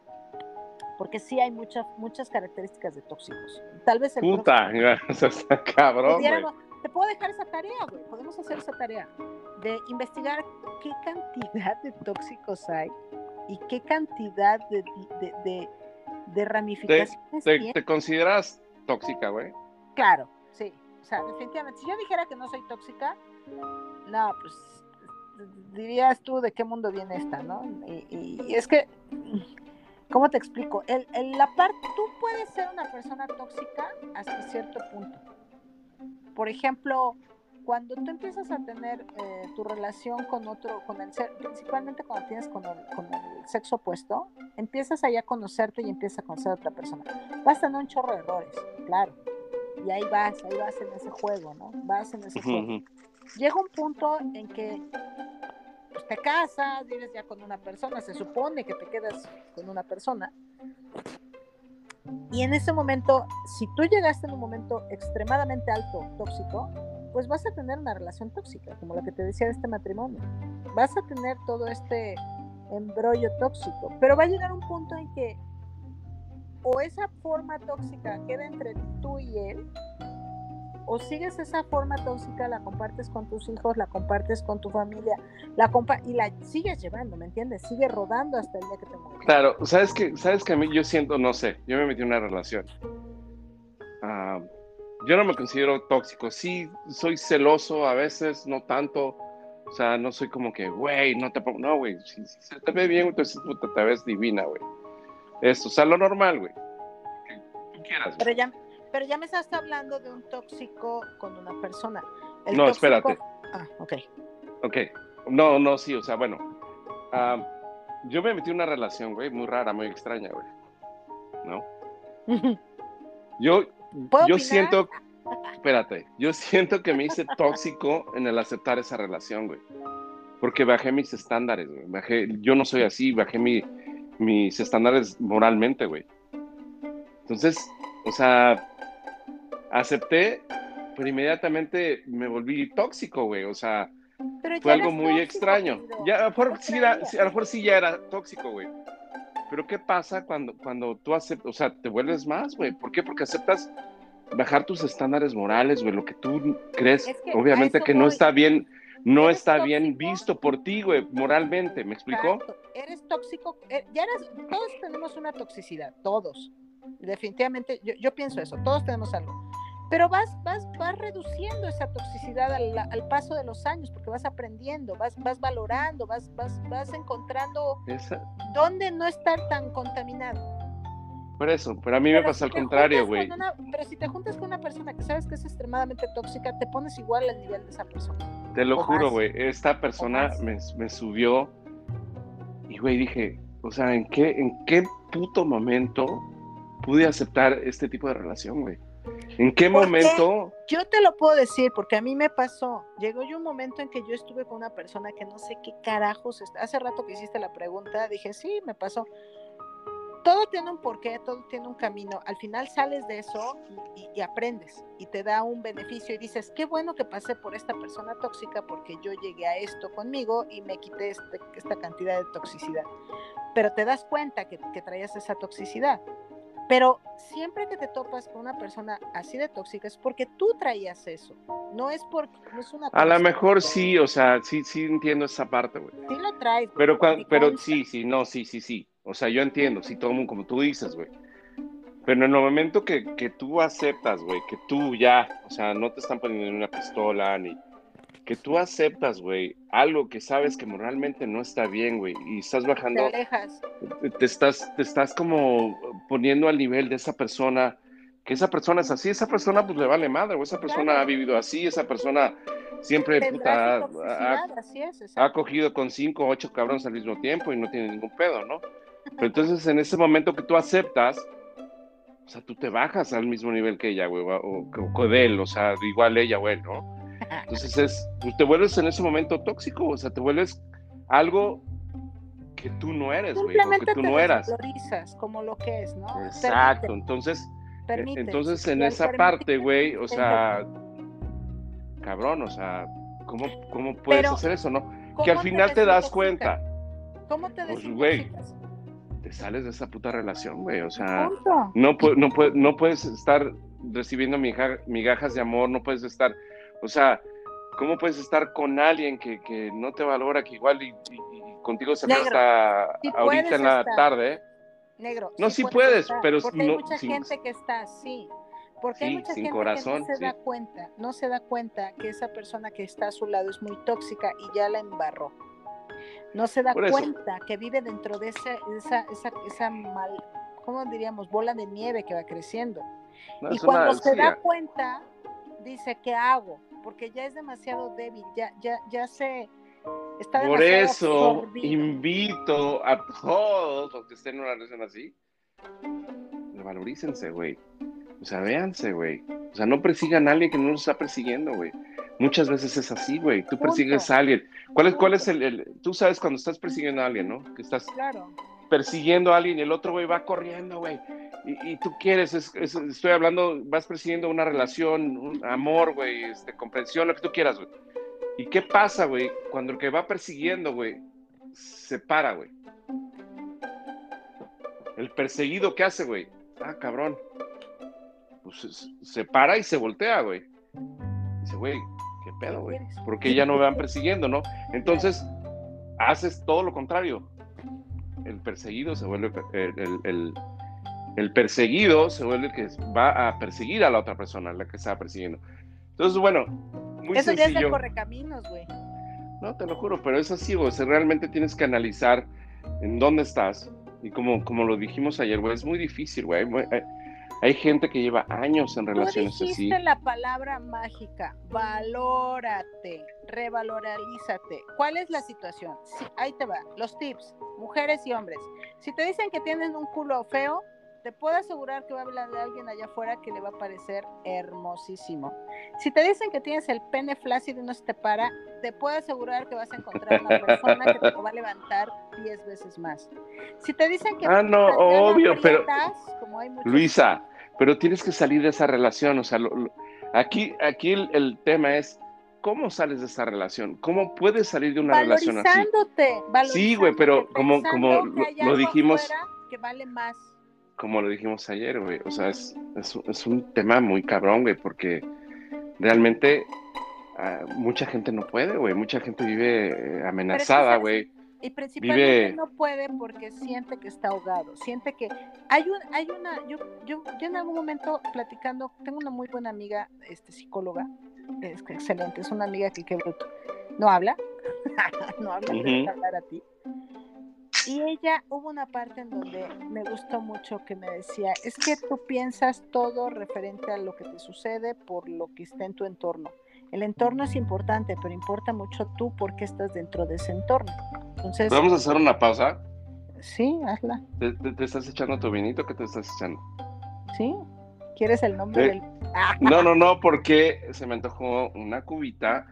Porque sí hay muchas muchas características de tóxicos. Tal vez el Puta, está cabrón. Te puedo dejar esa tarea, güey. Podemos hacer esa tarea de investigar qué cantidad de tóxicos hay y qué cantidad de, de, de, ramificaciones. ¿Te, te consideras tóxica, güey. Claro, sí. O sea, definitivamente, si yo dijera que no soy tóxica, no, pues dirías tú de qué mundo viene esta, ¿no? Y, es que, ¿cómo te explico? El, la parte, tú puedes ser una persona tóxica hasta cierto punto. Por ejemplo, cuando tú empiezas a tener eh, tu relación con otro, con el principalmente cuando tienes con el, con el sexo opuesto, empiezas allá a conocerte y empiezas a conocer a otra persona. Vas a tener un chorro de errores, claro. Y ahí vas, ahí vas en ese juego, ¿no? Vas en ese juego. Llega un punto en que pues, te casas, vives ya con una persona, se supone que te quedas con una persona. Y en ese momento, si tú llegaste en un momento extremadamente alto, tóxico, pues vas a tener una relación tóxica, como la que te decía de este matrimonio. Vas a tener todo este embrollo tóxico, pero va a llegar un punto en que o esa forma tóxica queda entre tú y él, o sigues esa forma tóxica, la compartes con tus hijos, la compartes con tu familia, la compa y la sigues llevando, ¿me entiendes? Sigue rodando hasta el día que te mueres. Claro, sabes que, sabes que a mí yo siento, no sé, yo me metí en una relación. Ah, yo no me considero tóxico. Sí, soy celoso a veces, no tanto. O sea, no soy como que, güey, no te pongo. No, güey, si, se te ve bien, entonces puta, te ves divina, güey. Esto, o sea, lo normal, güey. Tú quieras. Pero ya, pero ya me estás hablando de un tóxico con una persona. no, espérate. Ah, ok. Ok. No, no, sí, o sea, bueno. yo me metí en una relación, güey, muy rara, muy extraña, güey. ¿No? yo, yo siento, espérate, yo siento que me hice tóxico en el aceptar esa relación, güey. Porque bajé mis estándares, güey. Bajé, yo no soy así, bajé mi, mis estándares moralmente, güey. Entonces, o sea, acepté, pero inmediatamente me volví tóxico, güey. O sea, fue algo muy extraño. Ya, a lo mejor sí, a lo mejor sí ya era tóxico, güey. Pero ¿qué pasa cuando, cuando tú aceptas, o sea, te vuelves más, güey? ¿Por qué? Porque aceptas bajar tus estándares morales, güey, lo que tú crees, obviamente que no está bien, no está bien visto por ti, güey, moralmente, ¿me explicó? Eres tóxico, eh, ya eres, todos tenemos una toxicidad, todos. Definitivamente, yo, yo pienso eso, todos tenemos algo. Pero vas, vas, vas reduciendo esa toxicidad al, al, paso de los años, porque vas aprendiendo, vas, vas valorando, vas, vas, vas encontrando Esa- dónde no estar tan contaminado. Por eso, pero a mí me pasa si al contrario, güey. Pero si te juntas con una persona que sabes que es extremadamente tóxica, te pones igual al nivel de esa persona. Te lo o juro, güey. Esta persona me, me subió y, güey, dije, o sea, ¿en qué, ¿en qué puto momento pude aceptar este tipo de relación, güey? ¿En qué ¿Por qué? momento? Yo te lo puedo decir porque a mí me pasó. Llegó yo un momento en que yo estuve con una persona que no sé qué carajos. está- Hace rato que hiciste la pregunta, dije, sí, me pasó. Todo tiene un porqué, todo tiene un camino. Al final sales de eso y, y- y aprendes y te da un beneficio y dices, qué bueno que pasé por esta persona tóxica porque yo llegué a esto conmigo y me quité este- esta cantidad de toxicidad. Pero te das cuenta que, que traías esa toxicidad. Pero siempre que te topas con una persona así de tóxica es porque tú traías eso. No es porque no es una A lo mejor sí, o sea, sí, sí entiendo esa parte, güey. Sí lo traes. Pero, me cuan- pero sí, sí, no, sí, sí, sí. O sea, yo entiendo, sí, todo el mundo, como tú dices, güey. Pero en el momento que, que tú aceptas, güey, que tú ya, o sea, no te están poniendo en una pistola, ni que tú aceptas, güey, algo que sabes que moralmente no está bien, güey, y estás Te bajando, alejas. te estás, te estás como poniendo al nivel de esa persona, que esa persona es así, esa persona pues le vale madre, o esa persona Claro. ha vivido así, esa persona siempre puta, ha- así es. ha cogido con cinco o ocho cabrones al mismo tiempo y no tiene ningún pedo, ¿no? Pero entonces en ese momento que tú aceptas, o sea, tú te bajas al mismo nivel que ella, güey, o, o, o de él, o sea, igual ella o él, ¿no? Entonces es, te vuelves en ese momento tóxico, o sea, te vuelves algo que tú no eres, güey, que tú te no eras. como lo que es, ¿no? Exacto, entonces, Permite, entonces en esa permitir, parte, güey, o sea, cabrón, o sea, ¿cómo, cómo puedes Pero, hacer eso, no? ¿cómo Que al final te das cuenta? ¿Cómo te Pues, güey, te sales de esa puta relación, güey, o sea, no, no, pu- no puedes estar recibiendo migajas de amor, no puedes estar, o sea, ¿cómo puedes estar con alguien que, que no te valora, que igual y, y- y contigo se Negro, hasta ahorita en la estar. tarde? Negro. No, sí puedes, estar, pero porque hay no- mucha sin- gente que está así. Porque hay Sí, mucha sin gente corazón, que no se sí. da cuenta, no se da cuenta que esa persona que está a su lado es muy tóxica y ya la embarró. No se da cuenta que vive dentro de ese- esa, esa, esa mal, ¿cómo diríamos? Bola de nieve que va creciendo. No, y cuando se da cuenta, dice, ¿qué hago? Porque ya es demasiado débil, ya, ya, ya se está Por eso absorbido. invito a todos los que estén en una relación así, valorícense, güey. O sea, véanse, güey. O sea, no persigan a alguien que no los está persiguiendo, güey. Muchas veces es así, güey. Tú Punto. persigues a alguien. ¿Cuál es, cuál es el, el- Tú sabes cuando estás persiguiendo a alguien, ¿no? Que estás Claro. Persiguiendo a alguien y el otro, güey, va corriendo, güey. Y, y tú quieres, es- es- estoy hablando, vas persiguiendo una relación, un amor, güey, este, comprensión, lo que tú quieras, güey. ¿Y qué pasa, güey? Cuando el que va persiguiendo, güey, se para, güey. El perseguido, ¿qué hace, güey? Ah, cabrón. Pues se, se para y se voltea, güey. Dice, güey, ¿qué pedo, güey? quieres? ¿Por qué ya no me van persiguiendo, no? Entonces, haces todo lo contrario. El perseguido se vuelve, el, el- el- el perseguido se vuelve el que va a perseguir a la otra persona, la que estaba persiguiendo. Entonces, bueno, muy Eso ya es de correcaminos, güey. No, te lo juro, pero es así, güey. O sea, realmente tienes que analizar en dónde estás. Y como, como lo dijimos ayer, güey, es muy difícil, güey. Hay, gente que lleva años en Tú relaciones así. dijiste la palabra mágica, valórate, revalorízate. ¿Cuál es la situación? Sí, ahí te va, los tips, mujeres y hombres. Si te dicen que tienes un culo feo, te puedo asegurar que va a hablar de alguien allá afuera que le va a parecer hermosísimo. Si te dicen que tienes el pene flácido y no se te para, te puedo asegurar que vas a encontrar una persona que te lo va a levantar 10 veces más. Si te dicen que Ah, no, obvio, pero- como hay Luisa, pero tienes que salir de esa relación. O sea, lo- lo- aquí, aquí el, el tema es cómo sales de esa relación. ¿Cómo puedes salir de una relación así? valorizándote, Sí, güey, pero como- como lo- lo dijimos- que vale más. Como lo dijimos ayer, güey. O sea, es, es, es un tema muy cabrón, güey, porque realmente ah, mucha gente no puede, güey. Mucha gente vive eh, amenazada, güey. Y principalmente no puede porque siente que está ahogado, siente que hay un, hay una, yo, yo, yo en algún momento platicando, tengo una muy buena amiga, este psicóloga, es excelente, es una amiga que qué bruto, no habla, no habla, uh hablar a ti. Y ella, hubo una parte en donde me gustó mucho que me decía, es que tú piensas todo referente a lo que te sucede por lo que está en tu entorno. El entorno es importante, pero importa mucho tú porque estás dentro de ese entorno. Entonces, ¿Vamos a hacer una pausa? Sí, hazla. ¿Te, estás echando tu vinito? ¿Qué te estás echando? Sí. ¿Quieres el nombre del.? No, no, no, porque se me antojó una cubita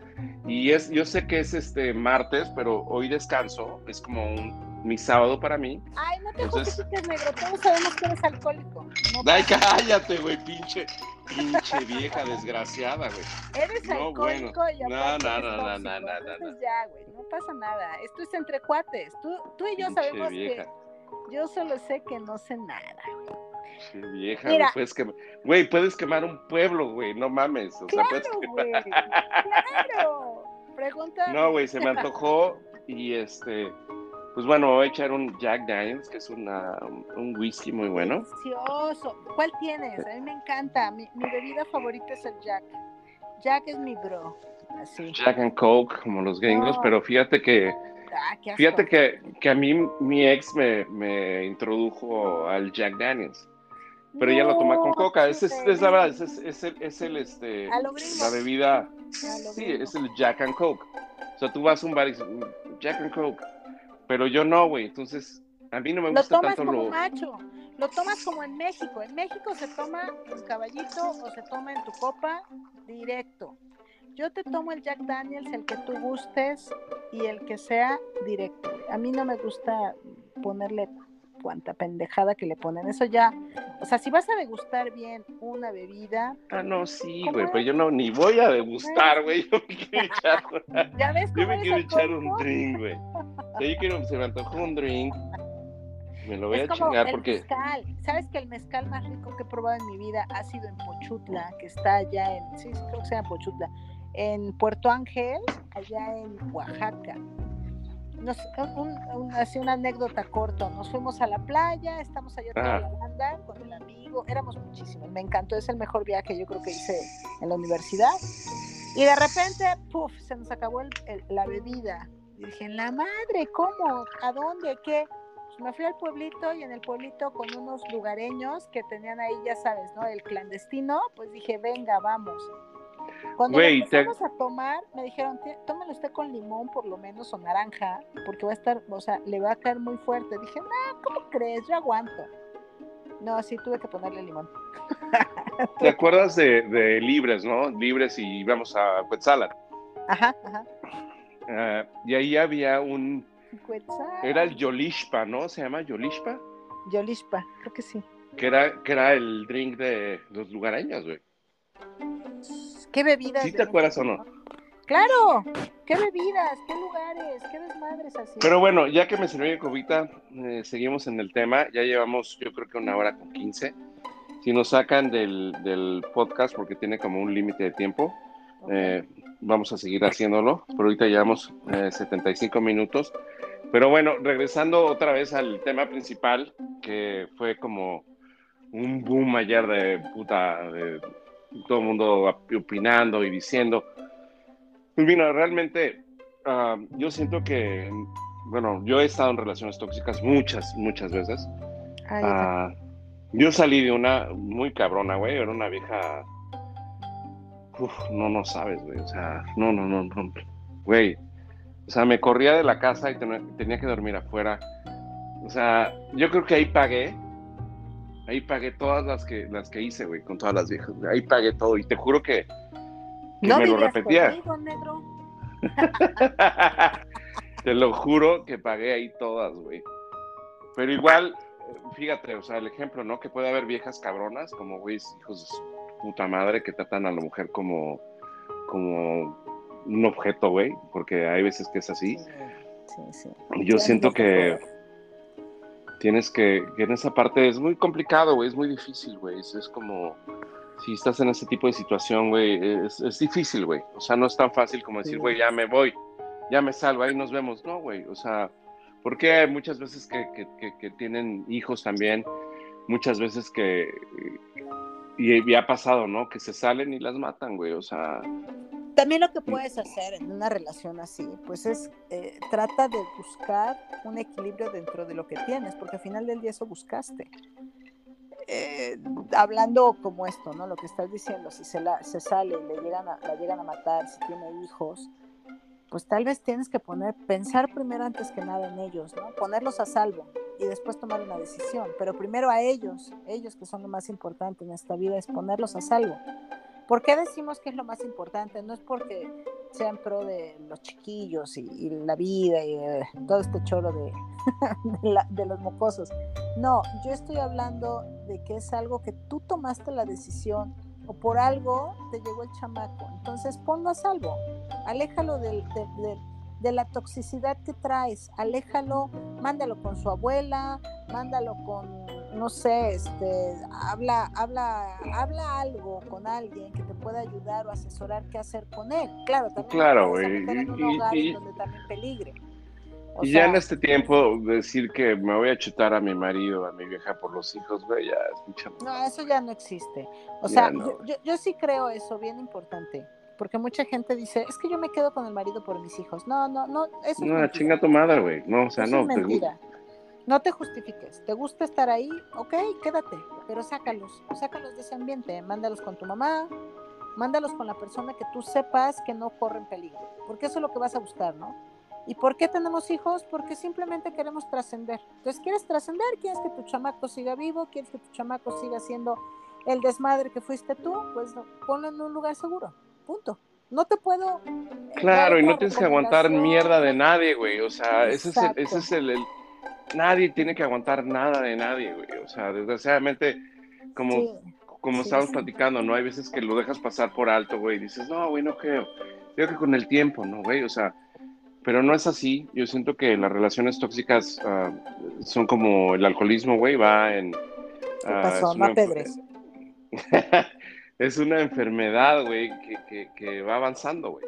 y es, yo sé que es este martes, pero hoy descanso, es como un mi sábado para mí. Ay, no te Entonces... justifiques, negro. Todos sabemos que eres alcohólico. Ay, cállate, güey, pinche, pinche vieja desgraciada, güey. Eres alcohólico y no, no, no, no, no, no, no, ya, güey, no pasa nada. Esto es entre cuates. Tú, tú y yo sabemos que yo solo sé que no sé nada, güey. Sí, vieja, Mira, puedes quemar, güey, puedes quemar un pueblo, güey, no mames. O claro, sea, puedes claro. Pregunta. No, güey, se me antojó y este, pues bueno, voy a echar un Jack Daniels, que es una, un whisky muy bueno. Delicioso. ¿Cuál tienes? A mí me encanta. Mi, bebida favorita es el Jack. Jack es mi bro. Así. Jack and Coke, como los gringos, pero fíjate que ah, fíjate que, que, a mí mi ex me, me introdujo al Jack Daniels. Pero ella lo toma con coca. Es, es, la verdad, es, es, el, es el este, la bebida. Sí, es el Jack and Coke. O sea, tú vas a un bar y dices, Jack and Coke pero yo no, güey. Entonces, a mí no me gusta lo tomas tanto como lo... macho. Lo tomas como en México. En México se toma en caballito o se toma en tu copa directo. Yo te tomo el Jack Daniels, el que tú gustes y el que sea directo. A mí no me gusta ponerle cuanta pendejada que le ponen. Eso ya, o sea, si vas a degustar bien una bebida. Ah, no, sí, güey, pero yo no ni voy a degustar, güey. Yo me quiero echar. ¿Ya ves yo me quiero echar un drink, güey. yo quiero, se me antojó un drink. Me lo voy a chingar porque. Mezcal. ¿Sabes que el mezcal más rico que he probado en mi vida ha sido en Pochutla, que está allá en. Sí, creo que sea en Pochutla. En Puerto Ángel, allá en Oaxaca nos, un, así una anécdota corta, nos fuimos a la playa, estamos allá toda la banda con el amigo, éramos muchísimos, me encantó, es el mejor viaje yo creo que hice en la universidad. Y de repente, puff, se nos acabó el, la bebida. Y dije, la madre, ¿cómo? ¿A dónde? ¿Qué? Pues me fui al pueblito y en el pueblito con unos lugareños que tenían ahí, ya sabes, ¿no? El clandestino, pues dije, venga, vamos. Cuando empezamos a tomar, me dijeron, tómelo usted con limón por lo menos o naranja, porque va a estar, o sea, le va a caer muy fuerte. Dije, no, ¿cómo crees? Yo aguanto. No, sí, tuve que ponerle limón. ¿Te acuerdas de, Libres, no? Libres y íbamos a Quetzalan. Ajá, ajá. Ah, y ahí había un... Era el Yolishpa, ¿no? ¿Se llama Yolishpa? Yolishpa, creo que sí. Que era, que era el drink de los lugareños, güey. ¿Qué bebidas? ¿Sí te acuerdas o no? Claro, qué bebidas, qué lugares, qué desmadres así. Pero bueno, ya que me sirvió mi cubita, eh, seguimos en el tema. Ya llevamos, yo creo que una hora con 15. Si nos sacan del, podcast, porque tiene como un límite de tiempo, eh, vamos a seguir haciéndolo. Pero ahorita llevamos 75 eh, minutos. Pero bueno, regresando otra vez al tema principal, que fue como un boom ayer de puta. De, todo el mundo opinando y diciendo. Pues mira, realmente ah, yo siento que, bueno, yo he estado en relaciones tóxicas muchas, muchas veces. Ah, yo salí de una muy cabrona, güey, era una vieja... Uf, no, no sabes, güey, o sea, no, no, no, no, güey. O sea, me corría de la casa y tenía que dormir afuera. O sea, yo creo que ahí pagué Ahí pagué todas las que, las que hice, güey, con todas las viejas. Ahí pagué todo y te juro que, no me lo repetía. te lo juro que pagué ahí todas, güey. Pero igual, fíjate, o sea, el ejemplo, ¿no? Que puede haber viejas cabronas, como, güey, hijos de su puta madre, que tratan a la mujer como, como un objeto, güey, porque hay veces que es así. Sí, sí. Yo siento que tienes que, en esa parte es muy complicado, güey, es muy difícil, güey, es, como, si estás en ese tipo de situación, güey, es, difícil, güey, o sea, no es tan fácil como decir, güey, ya me voy, ya me salgo, ahí nos vemos, no, güey, o sea, Porque hay muchas veces que, que, tienen hijos también, muchas veces que, y, ha pasado, ¿no? Que se salen y las matan, güey, o sea... También lo que puedes hacer en una relación así, pues es eh, trata de buscar un equilibrio dentro de lo que tienes, porque al final del día eso buscaste. Eh, hablando como esto, ¿no? Lo que estás diciendo, si se, la, se sale y le llegan a, la llegan a matar, si tiene hijos, pues tal vez tienes que poner, pensar primero antes que nada en ellos, ¿no? Ponerlos a salvo y después tomar una decisión. Pero primero a ellos, ellos que son lo más importante en esta vida, es ponerlos a salvo. ¿Por qué decimos que es lo más importante? No es porque sean pro de los chiquillos y, la vida y eh, todo este choro de, de, los mocosos. No, yo estoy hablando de que es algo que tú tomaste la decisión o por algo te llegó el chamaco. Entonces ponlo a salvo, aléjalo de la toxicidad que traes, aléjalo, mándalo con su abuela, mándalo con no sé, este, habla, habla, habla algo con alguien que te pueda ayudar o asesorar qué hacer con él. Claro, también claro. Y, donde también peligre. Y ya en este tiempo decir que me voy a chutar a mi marido, a mi vieja por los hijos, güey, ya es mucha... No, eso ya no existe. O sea, yo, yo, sí creo eso, bien importante porque mucha gente dice, es que yo me quedo con el marido por mis hijos. No, no, no, eso No, es chinga tu madre, güey. No, o sea, no. Es mentira. No te justifiques. ¿Te gusta estar ahí? Ok, quédate, pero sácalos, sácalos de ese ambiente, mándalos con tu mamá, mándalos con la persona que tú sepas que no corren peligro, porque eso es lo que vas a buscar, ¿no? ¿Y por qué tenemos hijos? Porque simplemente queremos trascender. Entonces, ¿quieres trascender? ¿Quieres que tu chamaco siga vivo? ¿Quieres que tu chamaco siga siendo el desmadre que fuiste tú? Pues ponlo en un lugar seguro. Punto. No te puedo. Eh, claro, y no tienes que aguantar mierda de nadie, güey. O sea, ese es, el, ese es el, nadie tiene que aguantar nada de nadie, güey. O sea, desgraciadamente, como, como estábamos platicando, ¿no? Hay veces que lo dejas pasar por alto, güey, y dices, no, güey, no creo. Creo que con el tiempo, ¿no, güey? O sea, pero no es así. Yo siento que las relaciones tóxicas ah, son como el alcoholismo, güey, va en... ¿Qué ah, pasó? no pedres. es una enfermedad, güey, que, que, que va avanzando, güey.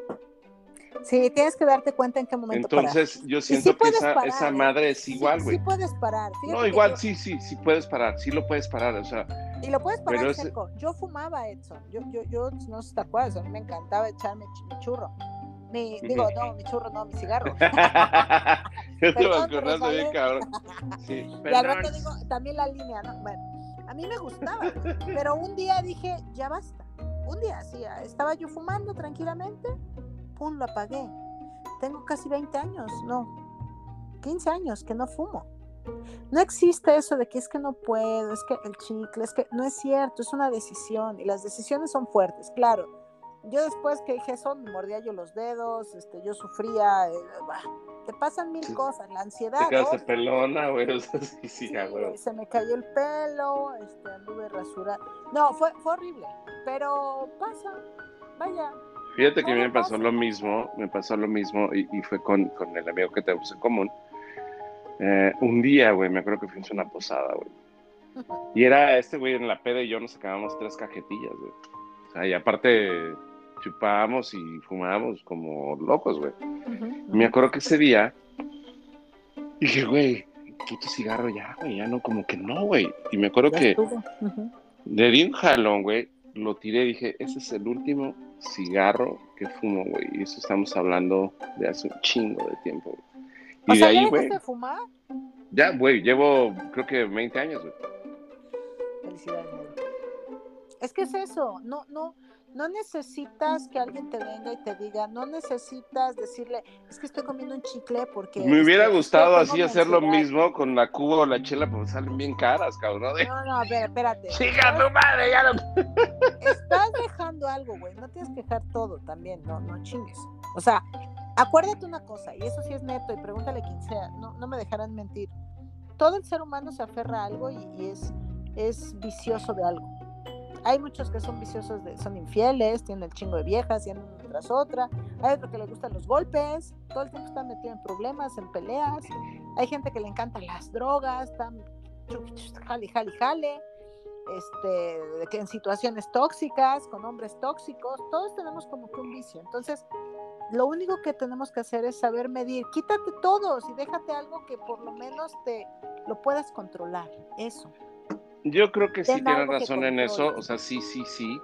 Sí, tienes que darte cuenta en qué momento Entonces, yo siento que esa, esa, ¿eh? madre es igual, güey. Sí, puedes parar. no, igual, sí, sí, sí puedes parar, sí lo puedes parar, o sea. Y lo puedes parar, Yo fumaba, Edson. Yo, yo, yo, no sé si te acuerdas, a mí me encantaba echarme mi churro. Mi, digo, no, mi churro, no, mi cigarro. yo te vas acordando bien, cabrón. Sí, y al rato digo, también la línea, ¿no? Bueno, a mí me gustaba, pero un día dije, ya basta. Un día, sí, estaba yo fumando tranquilamente pum, lo apagué. Tengo casi 20 años, no, 15 años que no fumo. No existe eso de que es que no puedo, es que el chicle, es que no es cierto, es una decisión y las decisiones son fuertes, claro. Yo después que dije eso, me mordía yo los dedos, este, yo sufría, eh, te pasan mil cosas, la ansiedad. Te quedaste pelona, güey, sí, sí, güey. Se me cayó el pelo, este, anduve rasura. No, fue, fue horrible, pero pasa, vaya, Fíjate que a mí me pasó lo mismo, me pasó lo mismo y, fue con, con, el amigo que tenemos en común. Eh, un día, güey, me acuerdo que fuimos a una posada, güey. Y era este güey en la peda y yo nos sacábamos tres cajetillas, güey. O sea, y aparte chupábamos y fumábamos como locos, güey. Me acuerdo que ese día dije, güey, puto cigarro ya, güey, ya no, como que no, güey. Y me acuerdo que le di un jalón, güey, lo tiré y dije, ese es el último cigarro que fumo, güey. Y eso estamos hablando de hace un chingo de tiempo. Y de ahí, güey. fumar? Ya, güey, llevo creo que 20 años, güey. Felicidades, güey. Es que es eso, no, no, no necesitas que alguien te venga y te diga, no necesitas decirle, es que estoy comiendo un chicle porque... Me hubiera gustado así hacer lo mismo con la cuba o la chela, porque salen bien caras, cabrón. No, no, a ver, espérate. Chica tu madre, ya no... Estás dejando algo, güey, no tienes que dejar todo también, no, no chingues. O sea, acuérdate una cosa, y eso sí es neto, y pregúntale a quien sea, no, no me dejarán mentir. Todo el ser humano se aferra a algo y, y es, es vicioso de algo hay muchos que son viciosos, de, son infieles, tienen el chingo de viejas, y una tras otra. Hay otro que le gustan los golpes, todo el tiempo están metidos en problemas, en peleas. Hay gente que le encantan las drogas, están jale, jale, jale. Este, que en situaciones tóxicas, con hombres tóxicos, todos tenemos como que un vicio. Entonces, lo único que tenemos que hacer es saber medir. Quítate todos y déjate algo que por lo menos te lo puedas controlar. Eso. Yo creo que sí tienes razón en eso. O sea, sí, sí, sí.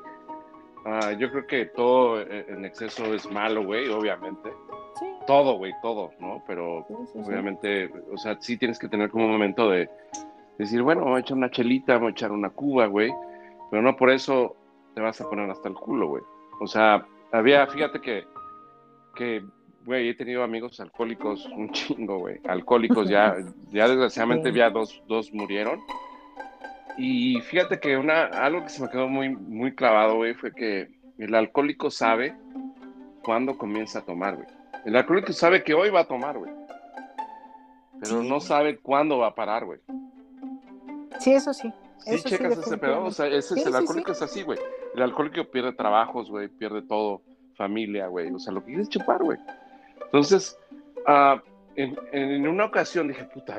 Ah, yo creo que todo eh, en exceso es malo, güey, obviamente. Sí. Todo, güey, todo, ¿no? Pero obviamente, o sea, sí tienes que tener como un momento de decir, bueno, voy a echar una chelita, voy a echar una cuba, güey. Pero no por eso te vas a poner hasta el culo, güey. O sea, había, fíjate que, que, güey, he tenido amigos alcohólicos un chingo, güey. Alcohólicos ya, ya desgraciadamente ya dos, dos murieron. Y fíjate que una, algo que se me quedó muy, muy clavado, güey, fue que el alcohólico sabe cuándo comienza a tomar, güey. El alcohólico sabe que hoy va a tomar, güey. Pero no sabe cuándo va a parar, güey. Sí, eso sí. Sí, checas ese pedo. O sea, ese es el alcohólico es así, güey. El alcohólico pierde trabajos, güey, pierde todo, familia, güey. O sea, lo que quiere es chupar, güey. Entonces, uh, en, en, una ocasión dije, puta,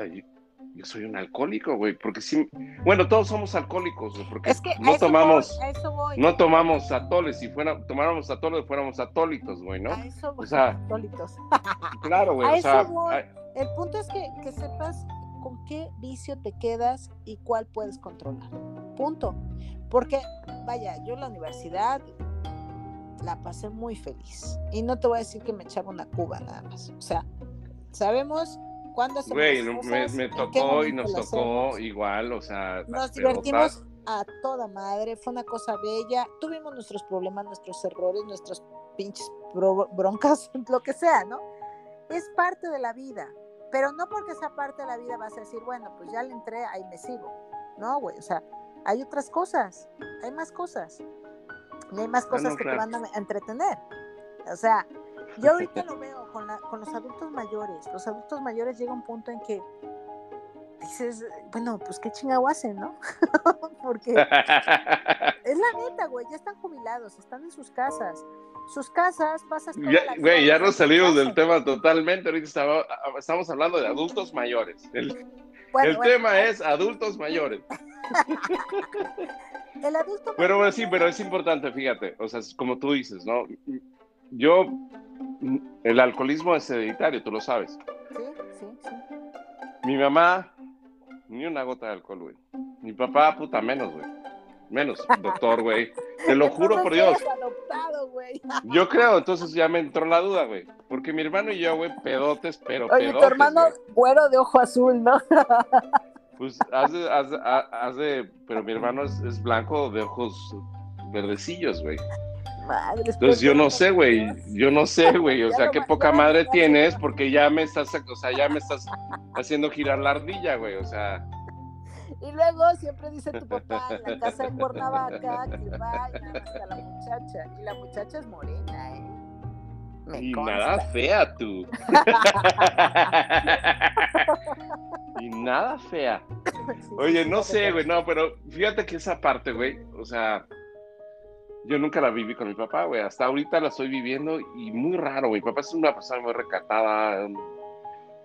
yo soy un alcohólico, güey, porque sí, bueno, todos somos alcohólicos, güey, porque es que no tomamos, voy, eso voy. no tomamos atoles, si fuera, tomáramos atoles, fuéramos atólitos, güey, ¿no? A eso voy, o sea, atólitos. claro, güey, a o eso sea, voy. a- El punto es que, que sepas con qué vicio te quedas y cuál puedes controlar. Punto. Porque, vaya, yo en la universidad la pasé muy feliz. Y no te voy a decir que me echaba una cuba nada más. O sea, sabemos cuándo hacemos güey, me, tocó y nos tocó igual, o sea, Nos divertimos a toda madre, fue una cosa bella. Tuvimos nuestros problemas, nuestros errores, nuestras pinches bro- broncas, lo que sea, ¿no? Es parte de la vida. Pero no porque sea parte de la vida vas a decir, bueno, pues ya le entré, ahí me sigo. No, güey, o sea, hay otras cosas, hay más cosas. Y hay más Ah, cosas que claro. te van a entretener. O sea, yo ahorita lo veo con, los adultos mayores. Los adultos mayores llega un punto en que dices, bueno, pues qué chingado hacen, ¿no? Porque es la neta, güey, ya están jubilados, están en sus casas. Sus casas, pasas toda Ya- Güey, ya nos salimos del tema totalmente. Ahorita estaba- estamos hablando de adultos mayores. El, Bueno, el bueno, tema es adultos mayores. el adulto Pero bueno, mayor sí, ya- pero es importante, fíjate. O sea, como tú dices, ¿no? Yo, el alcoholismo es hereditario, tú lo sabes. Sí, sí, sí. Mi mamá, ni una gota de alcohol, güey. Mi papá, puta, menos, güey. Menos, doctor, güey. Te lo juro por Dios. Adoptado. Yo creo, entonces ya me entró la duda, güey. Porque mi hermano y yo, güey, pedotes, pero Oye, pedotes, tu hermano güey. güero de ojo azul, ¿no? Pues hace, hace, hace, pero mi hermano es, es blanco de ojos verdecillos, güey. Madre, Entonces yo no sé, güey, yo no sé, güey, o sea, qué poca madre tienes porque ya me estás, o sea, ya me estás haciendo girar la ardilla, güey, o sea, Y luego siempre dice tu papá en la casa de Cuernavaca que va y nada más que a la muchacha. Y la muchacha es morena, ¿eh? Me y consta. nada fea tú. y nada fea. Oye, no sé, güey, no, pero fíjate que esa parte, güey, o sea, yo nunca la viví con mi papá, güey, hasta ahorita la estoy viviendo y muy raro, güey. Mi papá es una persona muy recatada,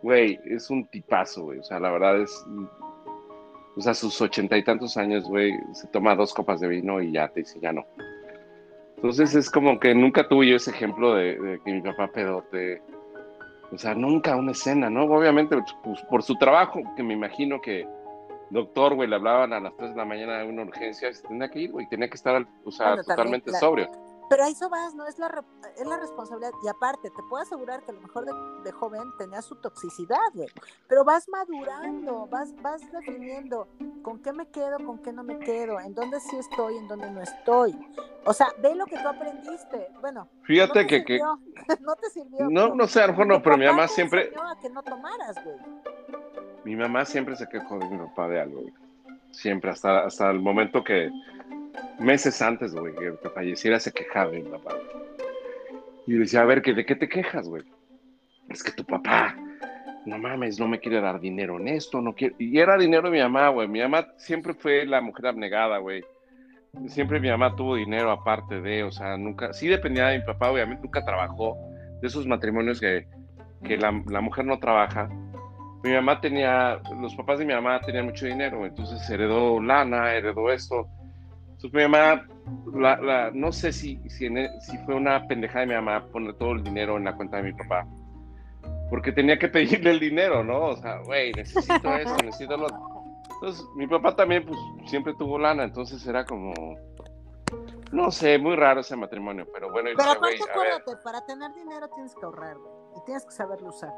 güey, es un tipazo, güey, o sea, la verdad es, o sea, sus ochenta y tantos años, güey, se toma dos copas de vino y ya te dice, ya no. Entonces es como que nunca tuve yo ese ejemplo de, de que mi papá pedote, o sea, nunca una escena, ¿no? Obviamente, pues, por su trabajo, que me imagino que doctor, güey, le hablaban a las 3 de la mañana de una urgencia, tenía que ir, güey, tenía que estar, o sea, Bueno, también, totalmente la- sobrio. Pero a eso vas, ¿no? Es la, re- es la responsabilidad. Y aparte, te puedo asegurar que a lo mejor de, de joven tenía su toxicidad, güey. Pero vas madurando, vas, vas definiendo con qué me quedo, con qué no me quedo, en dónde sí estoy, en dónde no estoy. O sea, ve lo que tú aprendiste. Bueno, no Fíjate te que, que, no te sirvió. no, pero no sé, no, pero mi mamá siempre, a que no tomaras, güey. Mi mamá siempre se quejó de mi papá de algo, güey. Siempre, hasta, hasta el momento que, meses antes, güey, que, falleciera, se quejaba de mi papá. Y le decía, a ver, ¿que, ¿de qué te quejas, güey? Es que tu papá, no mames, no me quiere dar dinero en esto, no quiere... Y era dinero de mi mamá, güey. Mi mamá siempre fue la mujer abnegada, güey. Siempre mi mamá tuvo dinero aparte de, o sea, nunca, sí dependía de mi papá, obviamente, nunca trabajó. De esos matrimonios que, que la mujer no trabaja. Mi mamá tenía, los papás de mi mamá tenían mucho dinero, entonces heredó lana, heredó esto. Entonces mi mamá, la, no sé si, si, e, si, fue una pendejada de mi mamá poner todo el dinero en la cuenta de mi papá, porque tenía que pedirle el dinero, ¿no? O sea, güey, necesito eso, necesito lo... Entonces mi papá también, pues, siempre tuvo lana, entonces era como... No sé, muy raro ese matrimonio, pero bueno. Pero aparte, acuérdate, para tener dinero tienes que ahorrar, güey, y tienes que saberlo usar.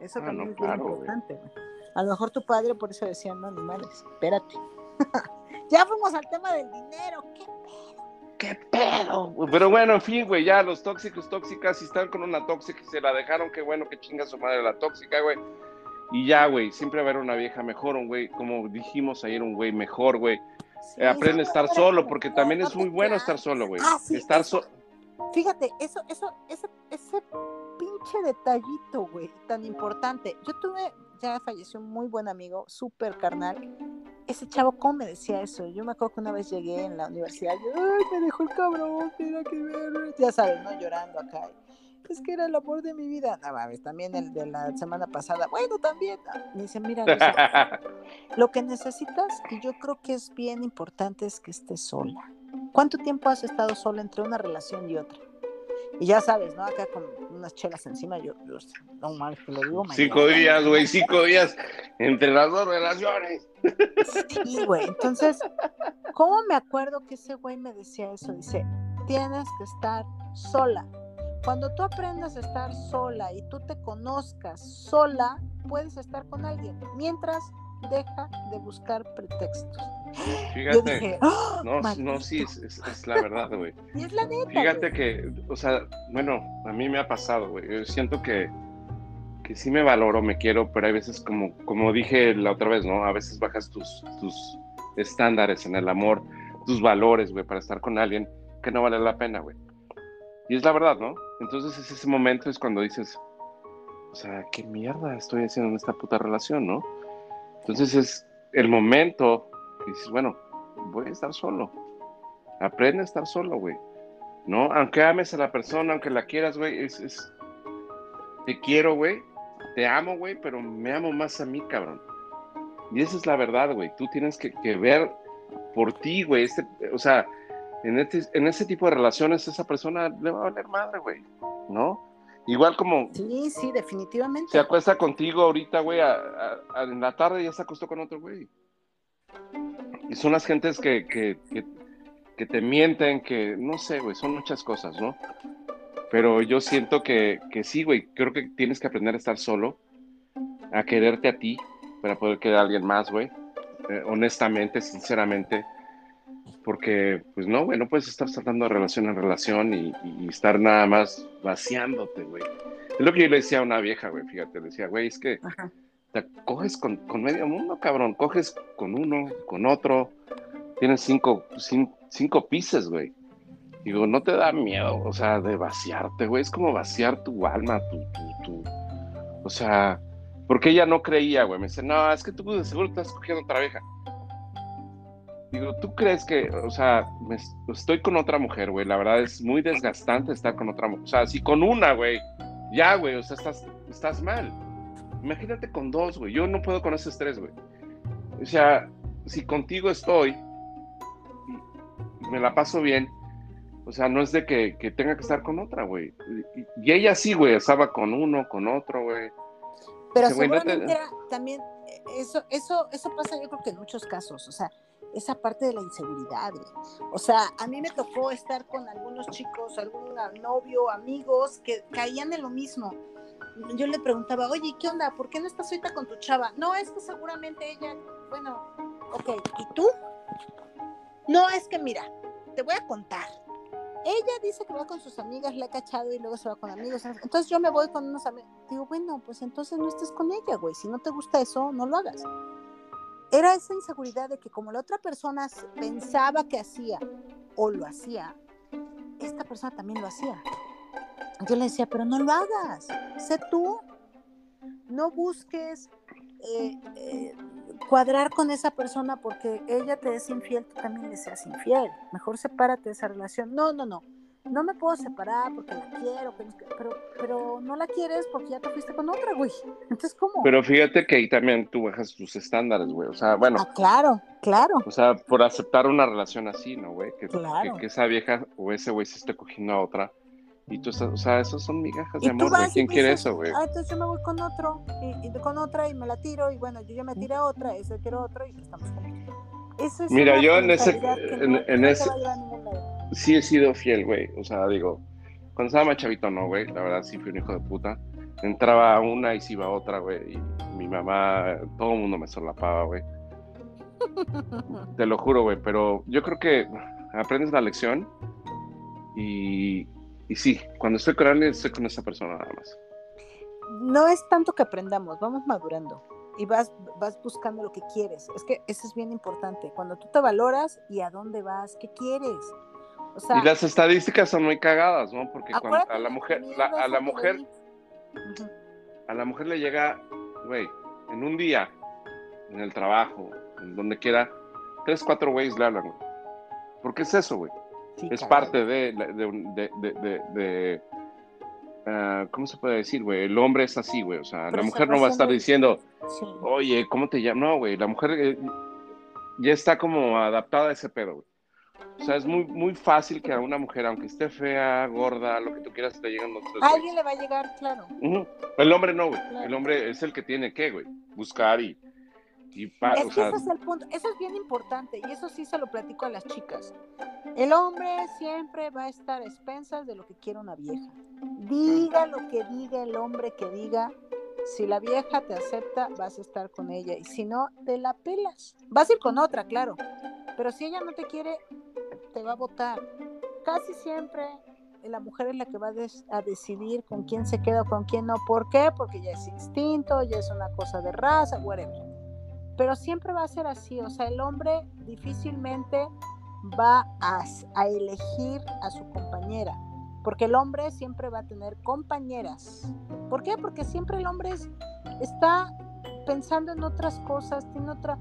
Eso ah, también es muy importante, güey. A lo mejor tu padre por eso decía, no, animales, espérate. Ya fuimos al tema del dinero. ¿Qué pedo? ¿Qué pedo? Pero bueno, en fin, güey, ya los tóxicos, tóxicas, si están con una tóxica y se la dejaron, qué bueno que chinga su madre la tóxica, güey. Y ya, güey, siempre va a haber una vieja mejor, un güey, como dijimos ayer, un güey mejor, güey. aprende a estar solo, porque también es muy bueno estar solo, güey. Ah, estar solo. Fíjate, eso, eso, ese, ese pinche detallito, güey, tan importante. Yo tuve, ya falleció un muy buen amigo, súper carnal, ese chavo, ¿cómo me decía eso? Yo me acuerdo que una vez llegué en la universidad, yo, ay, me dejó el cabrón, mira que ver, ya sabes, ¿no? Llorando acá. Es que era el amor de mi vida. No mames, también el de la semana pasada. Bueno, también. Me dice, mira, lo que necesitas, y yo creo que es bien importante, es que estés sola. ¿Cuánto tiempo has estado sola entre una relación y otra? Y ya sabes, ¿no? Acá con unas chelas encima, yo, no mal que lo digo. Cinco días, güey, cinco días entre las dos relaciones. Sí, güey. Entonces, ¿cómo me acuerdo que ese güey me decía eso? Dice, tienes que estar sola. Cuando tú aprendas a estar sola y tú te conozcas sola, puedes estar con alguien. Mientras deja de buscar pretextos. Fíjate, ¡Ah, no, no, sí, es, la verdad, güey. Y es la neta. Fíjate que, o sea, bueno, a mí me ha pasado, güey. Yo siento que, que sí me valoro, me quiero, pero hay veces, como, como dije la otra vez, ¿no? A veces bajas tus, tus estándares en el amor, tus valores, güey, para estar con alguien que no vale la pena, güey. Y es la verdad, ¿no? Entonces es ese momento es cuando dices, o sea, ¿qué mierda estoy haciendo en esta puta relación, no? Entonces es el momento que dices, bueno, voy a estar solo. Aprende a estar solo, güey. ¿No? Aunque ames a la persona, aunque la quieras, güey, es, es... Te quiero, güey. Te amo, güey, pero me amo más a mí, cabrón. Y esa es la verdad, güey. Tú tienes que, ver por ti, güey. Este, o sea, en, este, en ese tipo de relaciones, esa persona le va a valer madre, güey. ¿No? Igual como. Sí, sí, definitivamente. Se acuesta contigo ahorita, güey, en la tarde ya se acostó con otro güey. Y son las gentes que, que, que, te mienten, que no sé, güey, son muchas cosas, ¿no? Pero yo siento que, que sí, güey, creo que tienes que aprender a estar solo, a quererte a ti, para poder querer a alguien más, güey. Eh, honestamente, sinceramente porque pues no, güey, no puedes estar saltando de relación en relación y, estar nada más vaciándote, güey. Es lo que yo le decía a una vieja, güey, fíjate, le decía, güey, es que te coges con, medio mundo, cabrón, coges con uno, con otro, tienes cinco, cinco, pises, güey. Digo, no te da miedo, o sea, de vaciarte, güey, es como vaciar tu alma, tu, tu, tu, o sea, porque ella no creía, güey, me dice, no, es que tú de seguro estás cogiendo otra vieja. Digo, ¿tú crees que, o sea, estoy con otra mujer, güey? La verdad es muy desgastante estar con otra mujer. O sea, si con una, güey, ya, güey, o sea, estás, estás mal. Imagínate con dos, güey. Yo no puedo con esos tres, güey. O sea, si contigo estoy y me la paso bien, o sea, no es de que, tenga que estar con otra, güey. Y, ella sí, güey, estaba con uno, con otro, güey. Pero seguramente también, eso, eso, eso pasa yo creo que en muchos casos, o sea, esa parte de la inseguridad. O sea, a mí me tocó estar con algunos chicos, algún novio, amigos que caían en lo mismo. Yo le preguntaba, oye, ¿qué onda? ¿Por qué no estás ahorita con tu chava? No, es que seguramente ella, bueno, ok, ¿y tú? No, es que mira, te voy a contar. Ella dice que va con sus amigas, la ha cachado y luego se va con amigos. Entonces yo me voy con unos amigos. Digo, bueno, pues entonces no estés con ella, güey. Si no te gusta eso, no lo hagas era esa inseguridad de que como la otra persona pensaba que hacía o lo hacía, esta persona también lo hacía. Yo le decía, pero no lo hagas, sé tú, no busques eh, eh, cuadrar con esa persona porque ella te es infiel, tú también le seas infiel. Mejor sepárate de esa relación. No, no, no. No me puedo separar porque la quiero, pero, pero no la quieres porque ya te fuiste con otra, güey. Entonces, ¿cómo? Pero fíjate que ahí también tú bajas tus estándares, güey. O sea, bueno. Ah, claro, claro. O sea, por aceptar una relación así, ¿no, güey? Que, que, esa vieja o ese güey se esté cogiendo a otra. Y tú estás, o sea, esos son migajas de amor, güey. ¿Quién quiere eso, güey? Ah, entonces yo me voy con otro, y, con otra, y me la tiro, y bueno, yo ya me tiré a otra, ese quiero otro, y estamos juntos. Eso es Mira, yo en ese, en, ese, sí he sido fiel, güey. O sea, digo, cuando estaba más chavito, no, güey. La verdad, sí fui un hijo de puta. Entraba una y se iba a otra, güey. Y mi mamá, todo el mundo me solapaba, güey. Te lo juro, güey. Pero yo creo que aprendes la lección. Y, y sí, cuando estoy con alguien, estoy con esa persona nada más. No es tanto que aprendamos, vamos madurando y vas, vas buscando lo que quieres. Es que eso es bien importante. Cuando tú te valoras y a dónde vas, qué quieres y las estadísticas son muy cagadas, ¿no? Porque cuando a la mujer, a la mujer, a la mujer le llega, güey, en un día, en el trabajo, en donde quiera, tres, cuatro güeyes le hablan, güey. ¿Por qué es eso, güey? es parte de, de, de, de uh, ¿cómo se puede decir, güey? El hombre es así, güey. O sea, la mujer no va a estar diciendo, oye, ¿cómo te llamas? No, güey, la mujer eh, ya está como adaptada a ese pedo, güey. O sea, es muy, muy fácil que a una mujer, aunque esté fea, gorda, lo que tú quieras, te lleguen otros. A alguien le va a llegar, claro. El hombre no, güey. El hombre es el que tiene que, güey, buscar y. y es ese es el punto. Eso es bien importante y eso sí se lo platico a las chicas. El hombre siempre va a estar a expensas de lo que quiere una vieja. Diga lo que diga el hombre que diga. Si la vieja te acepta, vas a estar con ella. Y si no, te la pelas. Vas a ir con otra, claro. Pero si ella no te quiere, va a votar. Casi siempre la mujer es la que va a, decidir con quién se queda o con quién no. ¿Por qué? Porque ya es instinto, ya es una cosa de raza, whatever. Pero siempre va a ser así. O sea, el hombre difícilmente va a, a elegir a su compañera. Porque el hombre siempre va a tener compañeras. ¿Por qué? Porque siempre el hombre está pensando en otras cosas, tiene otra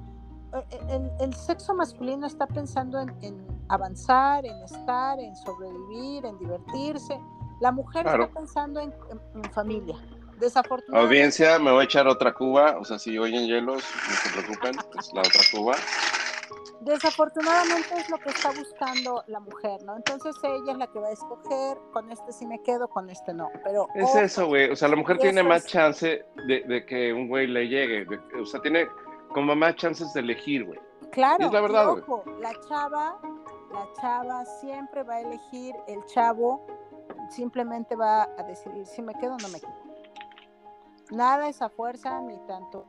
eh, el, sexo masculino está pensando en, avanzar, en estar, en sobrevivir, en divertirse. La mujer está pensando en, familia. Desafortunadamente. Audiencia, me voy a echar otra cuba. O sea, si oyen hielos, no se preocupen, es la otra cuba. Desafortunadamente es lo que está buscando la mujer, ¿no? Entonces ella es la que va a escoger, con este sí me quedo, con este no. Pero es eso, güey. O sea, la mujer tiene más chance de, que un güey le llegue. o sea, tiene como más chances de elegir, güey. Claro, es la verdad, ojo, la chava, la chava siempre va a elegir, el chavo simplemente va a decidir si me quedo o no me quedo. Nada es a fuerza, ni tanto,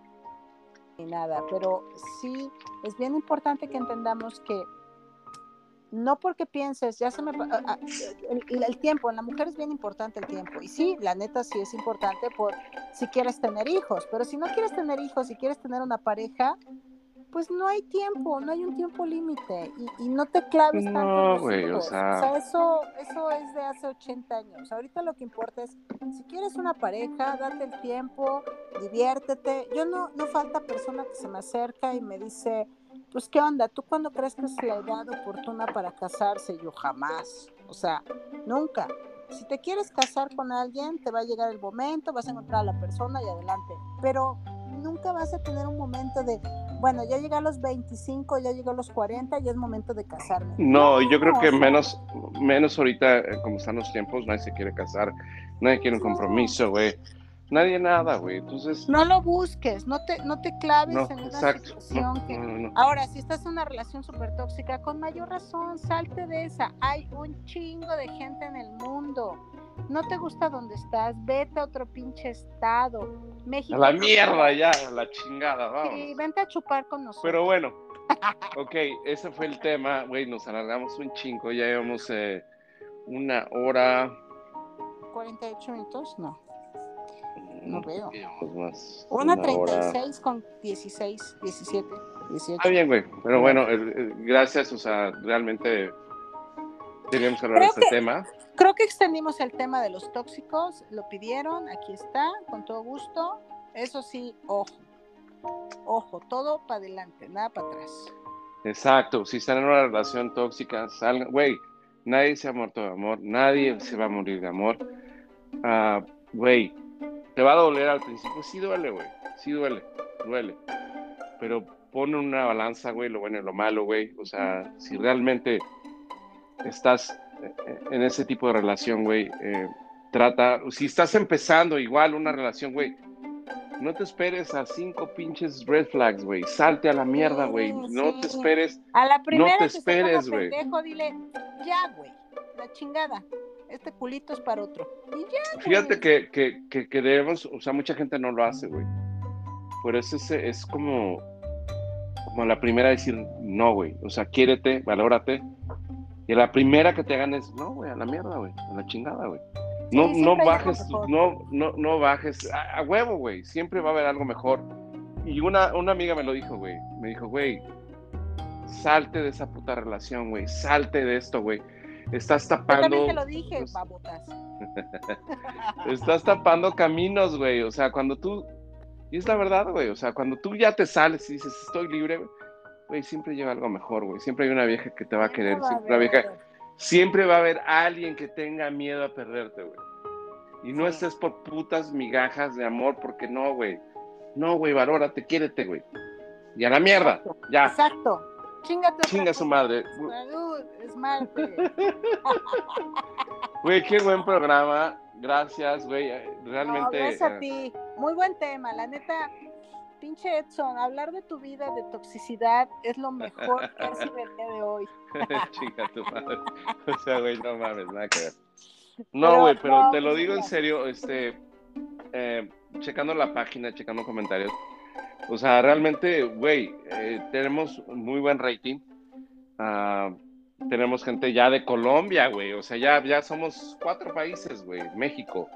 ni nada, pero sí es bien importante que entendamos que no porque pienses, ya se me... El, tiempo, en la mujer es bien importante el tiempo. Y sí, la neta sí es importante por si quieres tener hijos, pero si no quieres tener hijos, si quieres tener una pareja, pues no hay tiempo, no hay un tiempo límite y, no te claves tanto. No, güey, o sea... eso, eso es de hace 80 años. Ahorita lo que importa es, si quieres una pareja, date el tiempo, diviértete. Yo no, no falta persona que se me acerca y me dice, pues qué onda, ¿tú cuándo crees que es la edad oportuna para casarse? Yo jamás, o sea, nunca. Si te quieres casar con alguien, te va a llegar el momento, vas a encontrar a la persona y adelante. Pero nunca vas a tener un momento de, bueno, ya llegué a los 25, ya llegué a los 40, ya es momento de casarme. No, yo creo que menos, menos ahorita, eh, como están los tiempos, nadie se quiere casar, nadie quiere un compromiso, güey. Nadie nada, güey. Entonces. No lo busques, no te, no te claves en una situación que. Ahora, si estás en una relación súper tóxica, con mayor razón, salte de esa. Hay un chingo de gente en el mundo. No te gusta donde estás, vete a otro pinche estado. México. A la mierda ya, a la chingada, vamos. Sí, vente a chupar con nosotros. Pero bueno, ok, ese fue el tema, güey, nos alargamos un chingo, ya llevamos eh, una hora. 48 minutos, no. No veo. Una, 36 con 16, 17, 18. Está bien, güey. Pero bueno, gracias, o sea, realmente teníamos que hablar de este tema. Creo que extendimos el tema de los tóxicos, lo pidieron, aquí está, con todo gusto. Eso sí, ojo, ojo, todo para adelante, nada para atrás. Exacto, si están en una relación tóxica, salgan, güey, Nadie se ha muerto de amor, nadie se va a morir de amor. Ah, güey, te va a doler al principio, sí duele, güey, sí duele, duele. Pero pon una balanza, güey, lo bueno y lo malo, güey. O sea, si realmente estás en ese tipo de relación, güey, eh, trata, si estás empezando igual una relación, güey, no te esperes a cinco pinches red flags, güey. Salte a la mierda, güey. No te esperes. A la primera no te que esperes, güey. dile, ya, güey, la chingada. Este culito es para otro. Y ya, Fíjate güey. que, que, que, que debemos, o sea, mucha gente no lo hace, güey. Por eso es, es como, como la primera decir, no, güey. O sea, quiérete, valórate. Y la primera que te hagan es, no, güey, a la mierda, güey. A la chingada, güey. No, Sí, no bajes, no, no, no bajes. A, a huevo, güey. Siempre va a haber algo mejor. Y una, una amiga me lo dijo, güey. Me dijo, güey, salte de esa puta relación, güey. Salte de esto, güey. Estás Yo tapando. también te lo dije, babotas. Estás tapando caminos, güey. O sea, cuando tú. Y es la verdad, güey. O sea, cuando tú ya te sales y dices, estoy libre, güey, güey, siempre llega algo mejor, güey. Siempre hay una vieja que te va a querer. va a Siempre, una vieja, siempre va a haber alguien que tenga miedo a perderte, güey. Y no Sí. estés por putas migajas de amor, porque no, güey. No, güey, valórate, quiérete, güey. Y a la mierda, ya. Exacto. Chingate. Chinga su madre. Salud, es martes. Güey, qué buen programa. Gracias, güey. Eh, No, Realmente. gracias a eh, ti. Muy buen tema, la neta. Pinche Edson, hablar de tu vida de toxicidad es lo mejor que has sido el día de hoy. Chinga tu madre. O sea, güey, no mames, nada que ver. No, Pero, güey, pero no, te lo digo en serio, este, eh, checando la página, checando comentarios. O sea, realmente, güey, eh, tenemos muy buen rating. Ah, tenemos gente ya de Colombia, güey. O sea, ya, ya somos cuatro países, güey. México,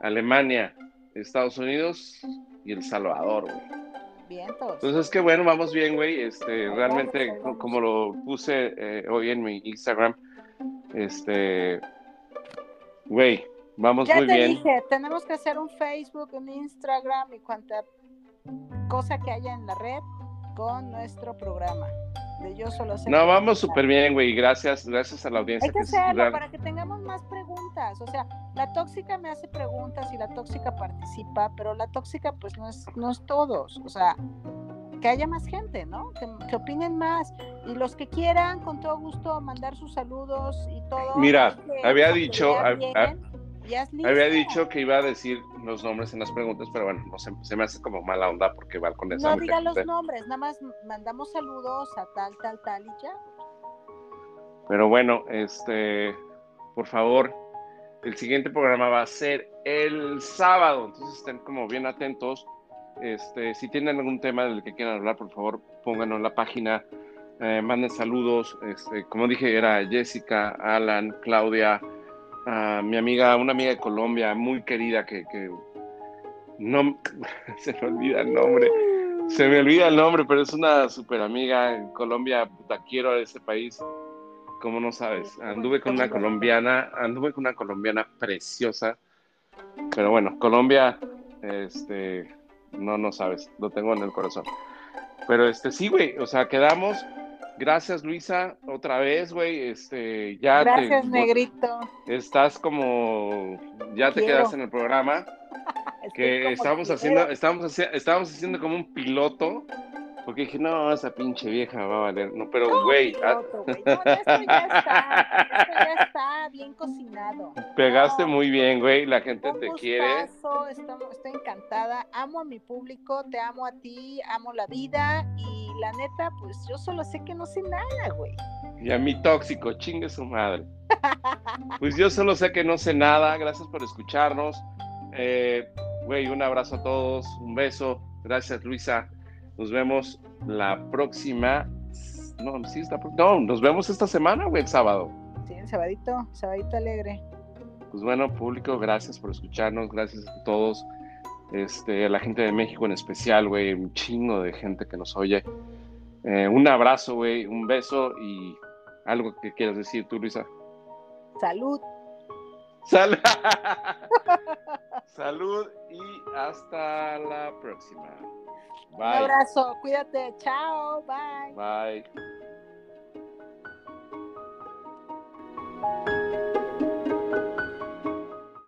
Alemania, Estados Unidos y El Salvador, güey. Vientos. Entonces, qué bueno, vamos bien, güey. Este, realmente, como lo puse eh, hoy en mi Instagram, este, güey, vamos ya muy te bien. dije, tenemos que hacer un Facebook, un Instagram y cuanta cosa que haya en la red con nuestro programa. De yo solo sé No, que- vamos súper bien, güey. Gracias, gracias a la audiencia. Hay que hacerlo real- para que tengamos más preguntas. O sea, la tóxica me hace preguntas y la tóxica participa, pero la tóxica pues no es, no es todos. O sea, que haya más gente, ¿no? Que, que opinen más. Y los que quieran, con todo gusto, mandar sus saludos y todo. Mira, que había dicho- bien Había dicho que iba a decir los nombres en las preguntas, pero bueno, no sé, se me hace como mala onda porque va con esa No diga los nombres, nada más mandamos saludos a tal, tal, tal y ya. Pero bueno, este, por favor, el siguiente programa va a ser el sábado, entonces estén como bien atentos. Este, si tienen algún tema del que quieran hablar, por favor, pónganlo en la página, eh, manden saludos. Este, como dije, era Jessica, Alan, Claudia, ah, mi amiga, una amiga de Colombia, muy querida, que, que no se me olvida el nombre. Se me olvida el nombre, pero es una super amiga en Colombia. Puta, quiero a ese país. Como no sabes, anduve con una colombiana, anduve con una colombiana preciosa. Pero bueno, Colombia, este, no, no sabes, lo tengo en el corazón. Pero este, sí, güey, o sea, quedamos. Gracias, Luisa, otra vez, güey. Este, ya Gracias, te, negrito. estás como, ya te Quiero. quedaste en el programa Estoy que estábamos haciendo, estábamos, estábamos haciendo como un piloto, porque dije, no, esa pinche vieja va a valer, no, pero güey, ah. No, esto ya está, esto ya está bien cocinado. pegaste No, muy bien, güey, la gente Un te quiere, gustazo, estamos- estoy encantada, amo a mi público, te amo a ti, amo la vida y la neta, pues yo solo sé que no sé nada, güey. y a mí tóxico, chingue su madre. Pues yo solo sé que no sé nada, gracias por escucharnos, Eh, güey, un abrazo a todos, un beso, gracias Luisa, nos vemos la próxima, no, sí, está, no, nos vemos esta semana, güey, el sábado. Sí, sabadito, sabadito alegre. Pues bueno, público, gracias por escucharnos, gracias a todos, este, a la gente de México en especial, güey, un chingo de gente que nos oye. Eh, un abrazo, güey, un beso y algo que quieras decir tú, Luisa. Salud. Sal- Salud y hasta la próxima. Un Bye. abrazo, cuídate, chao. Bye. bye.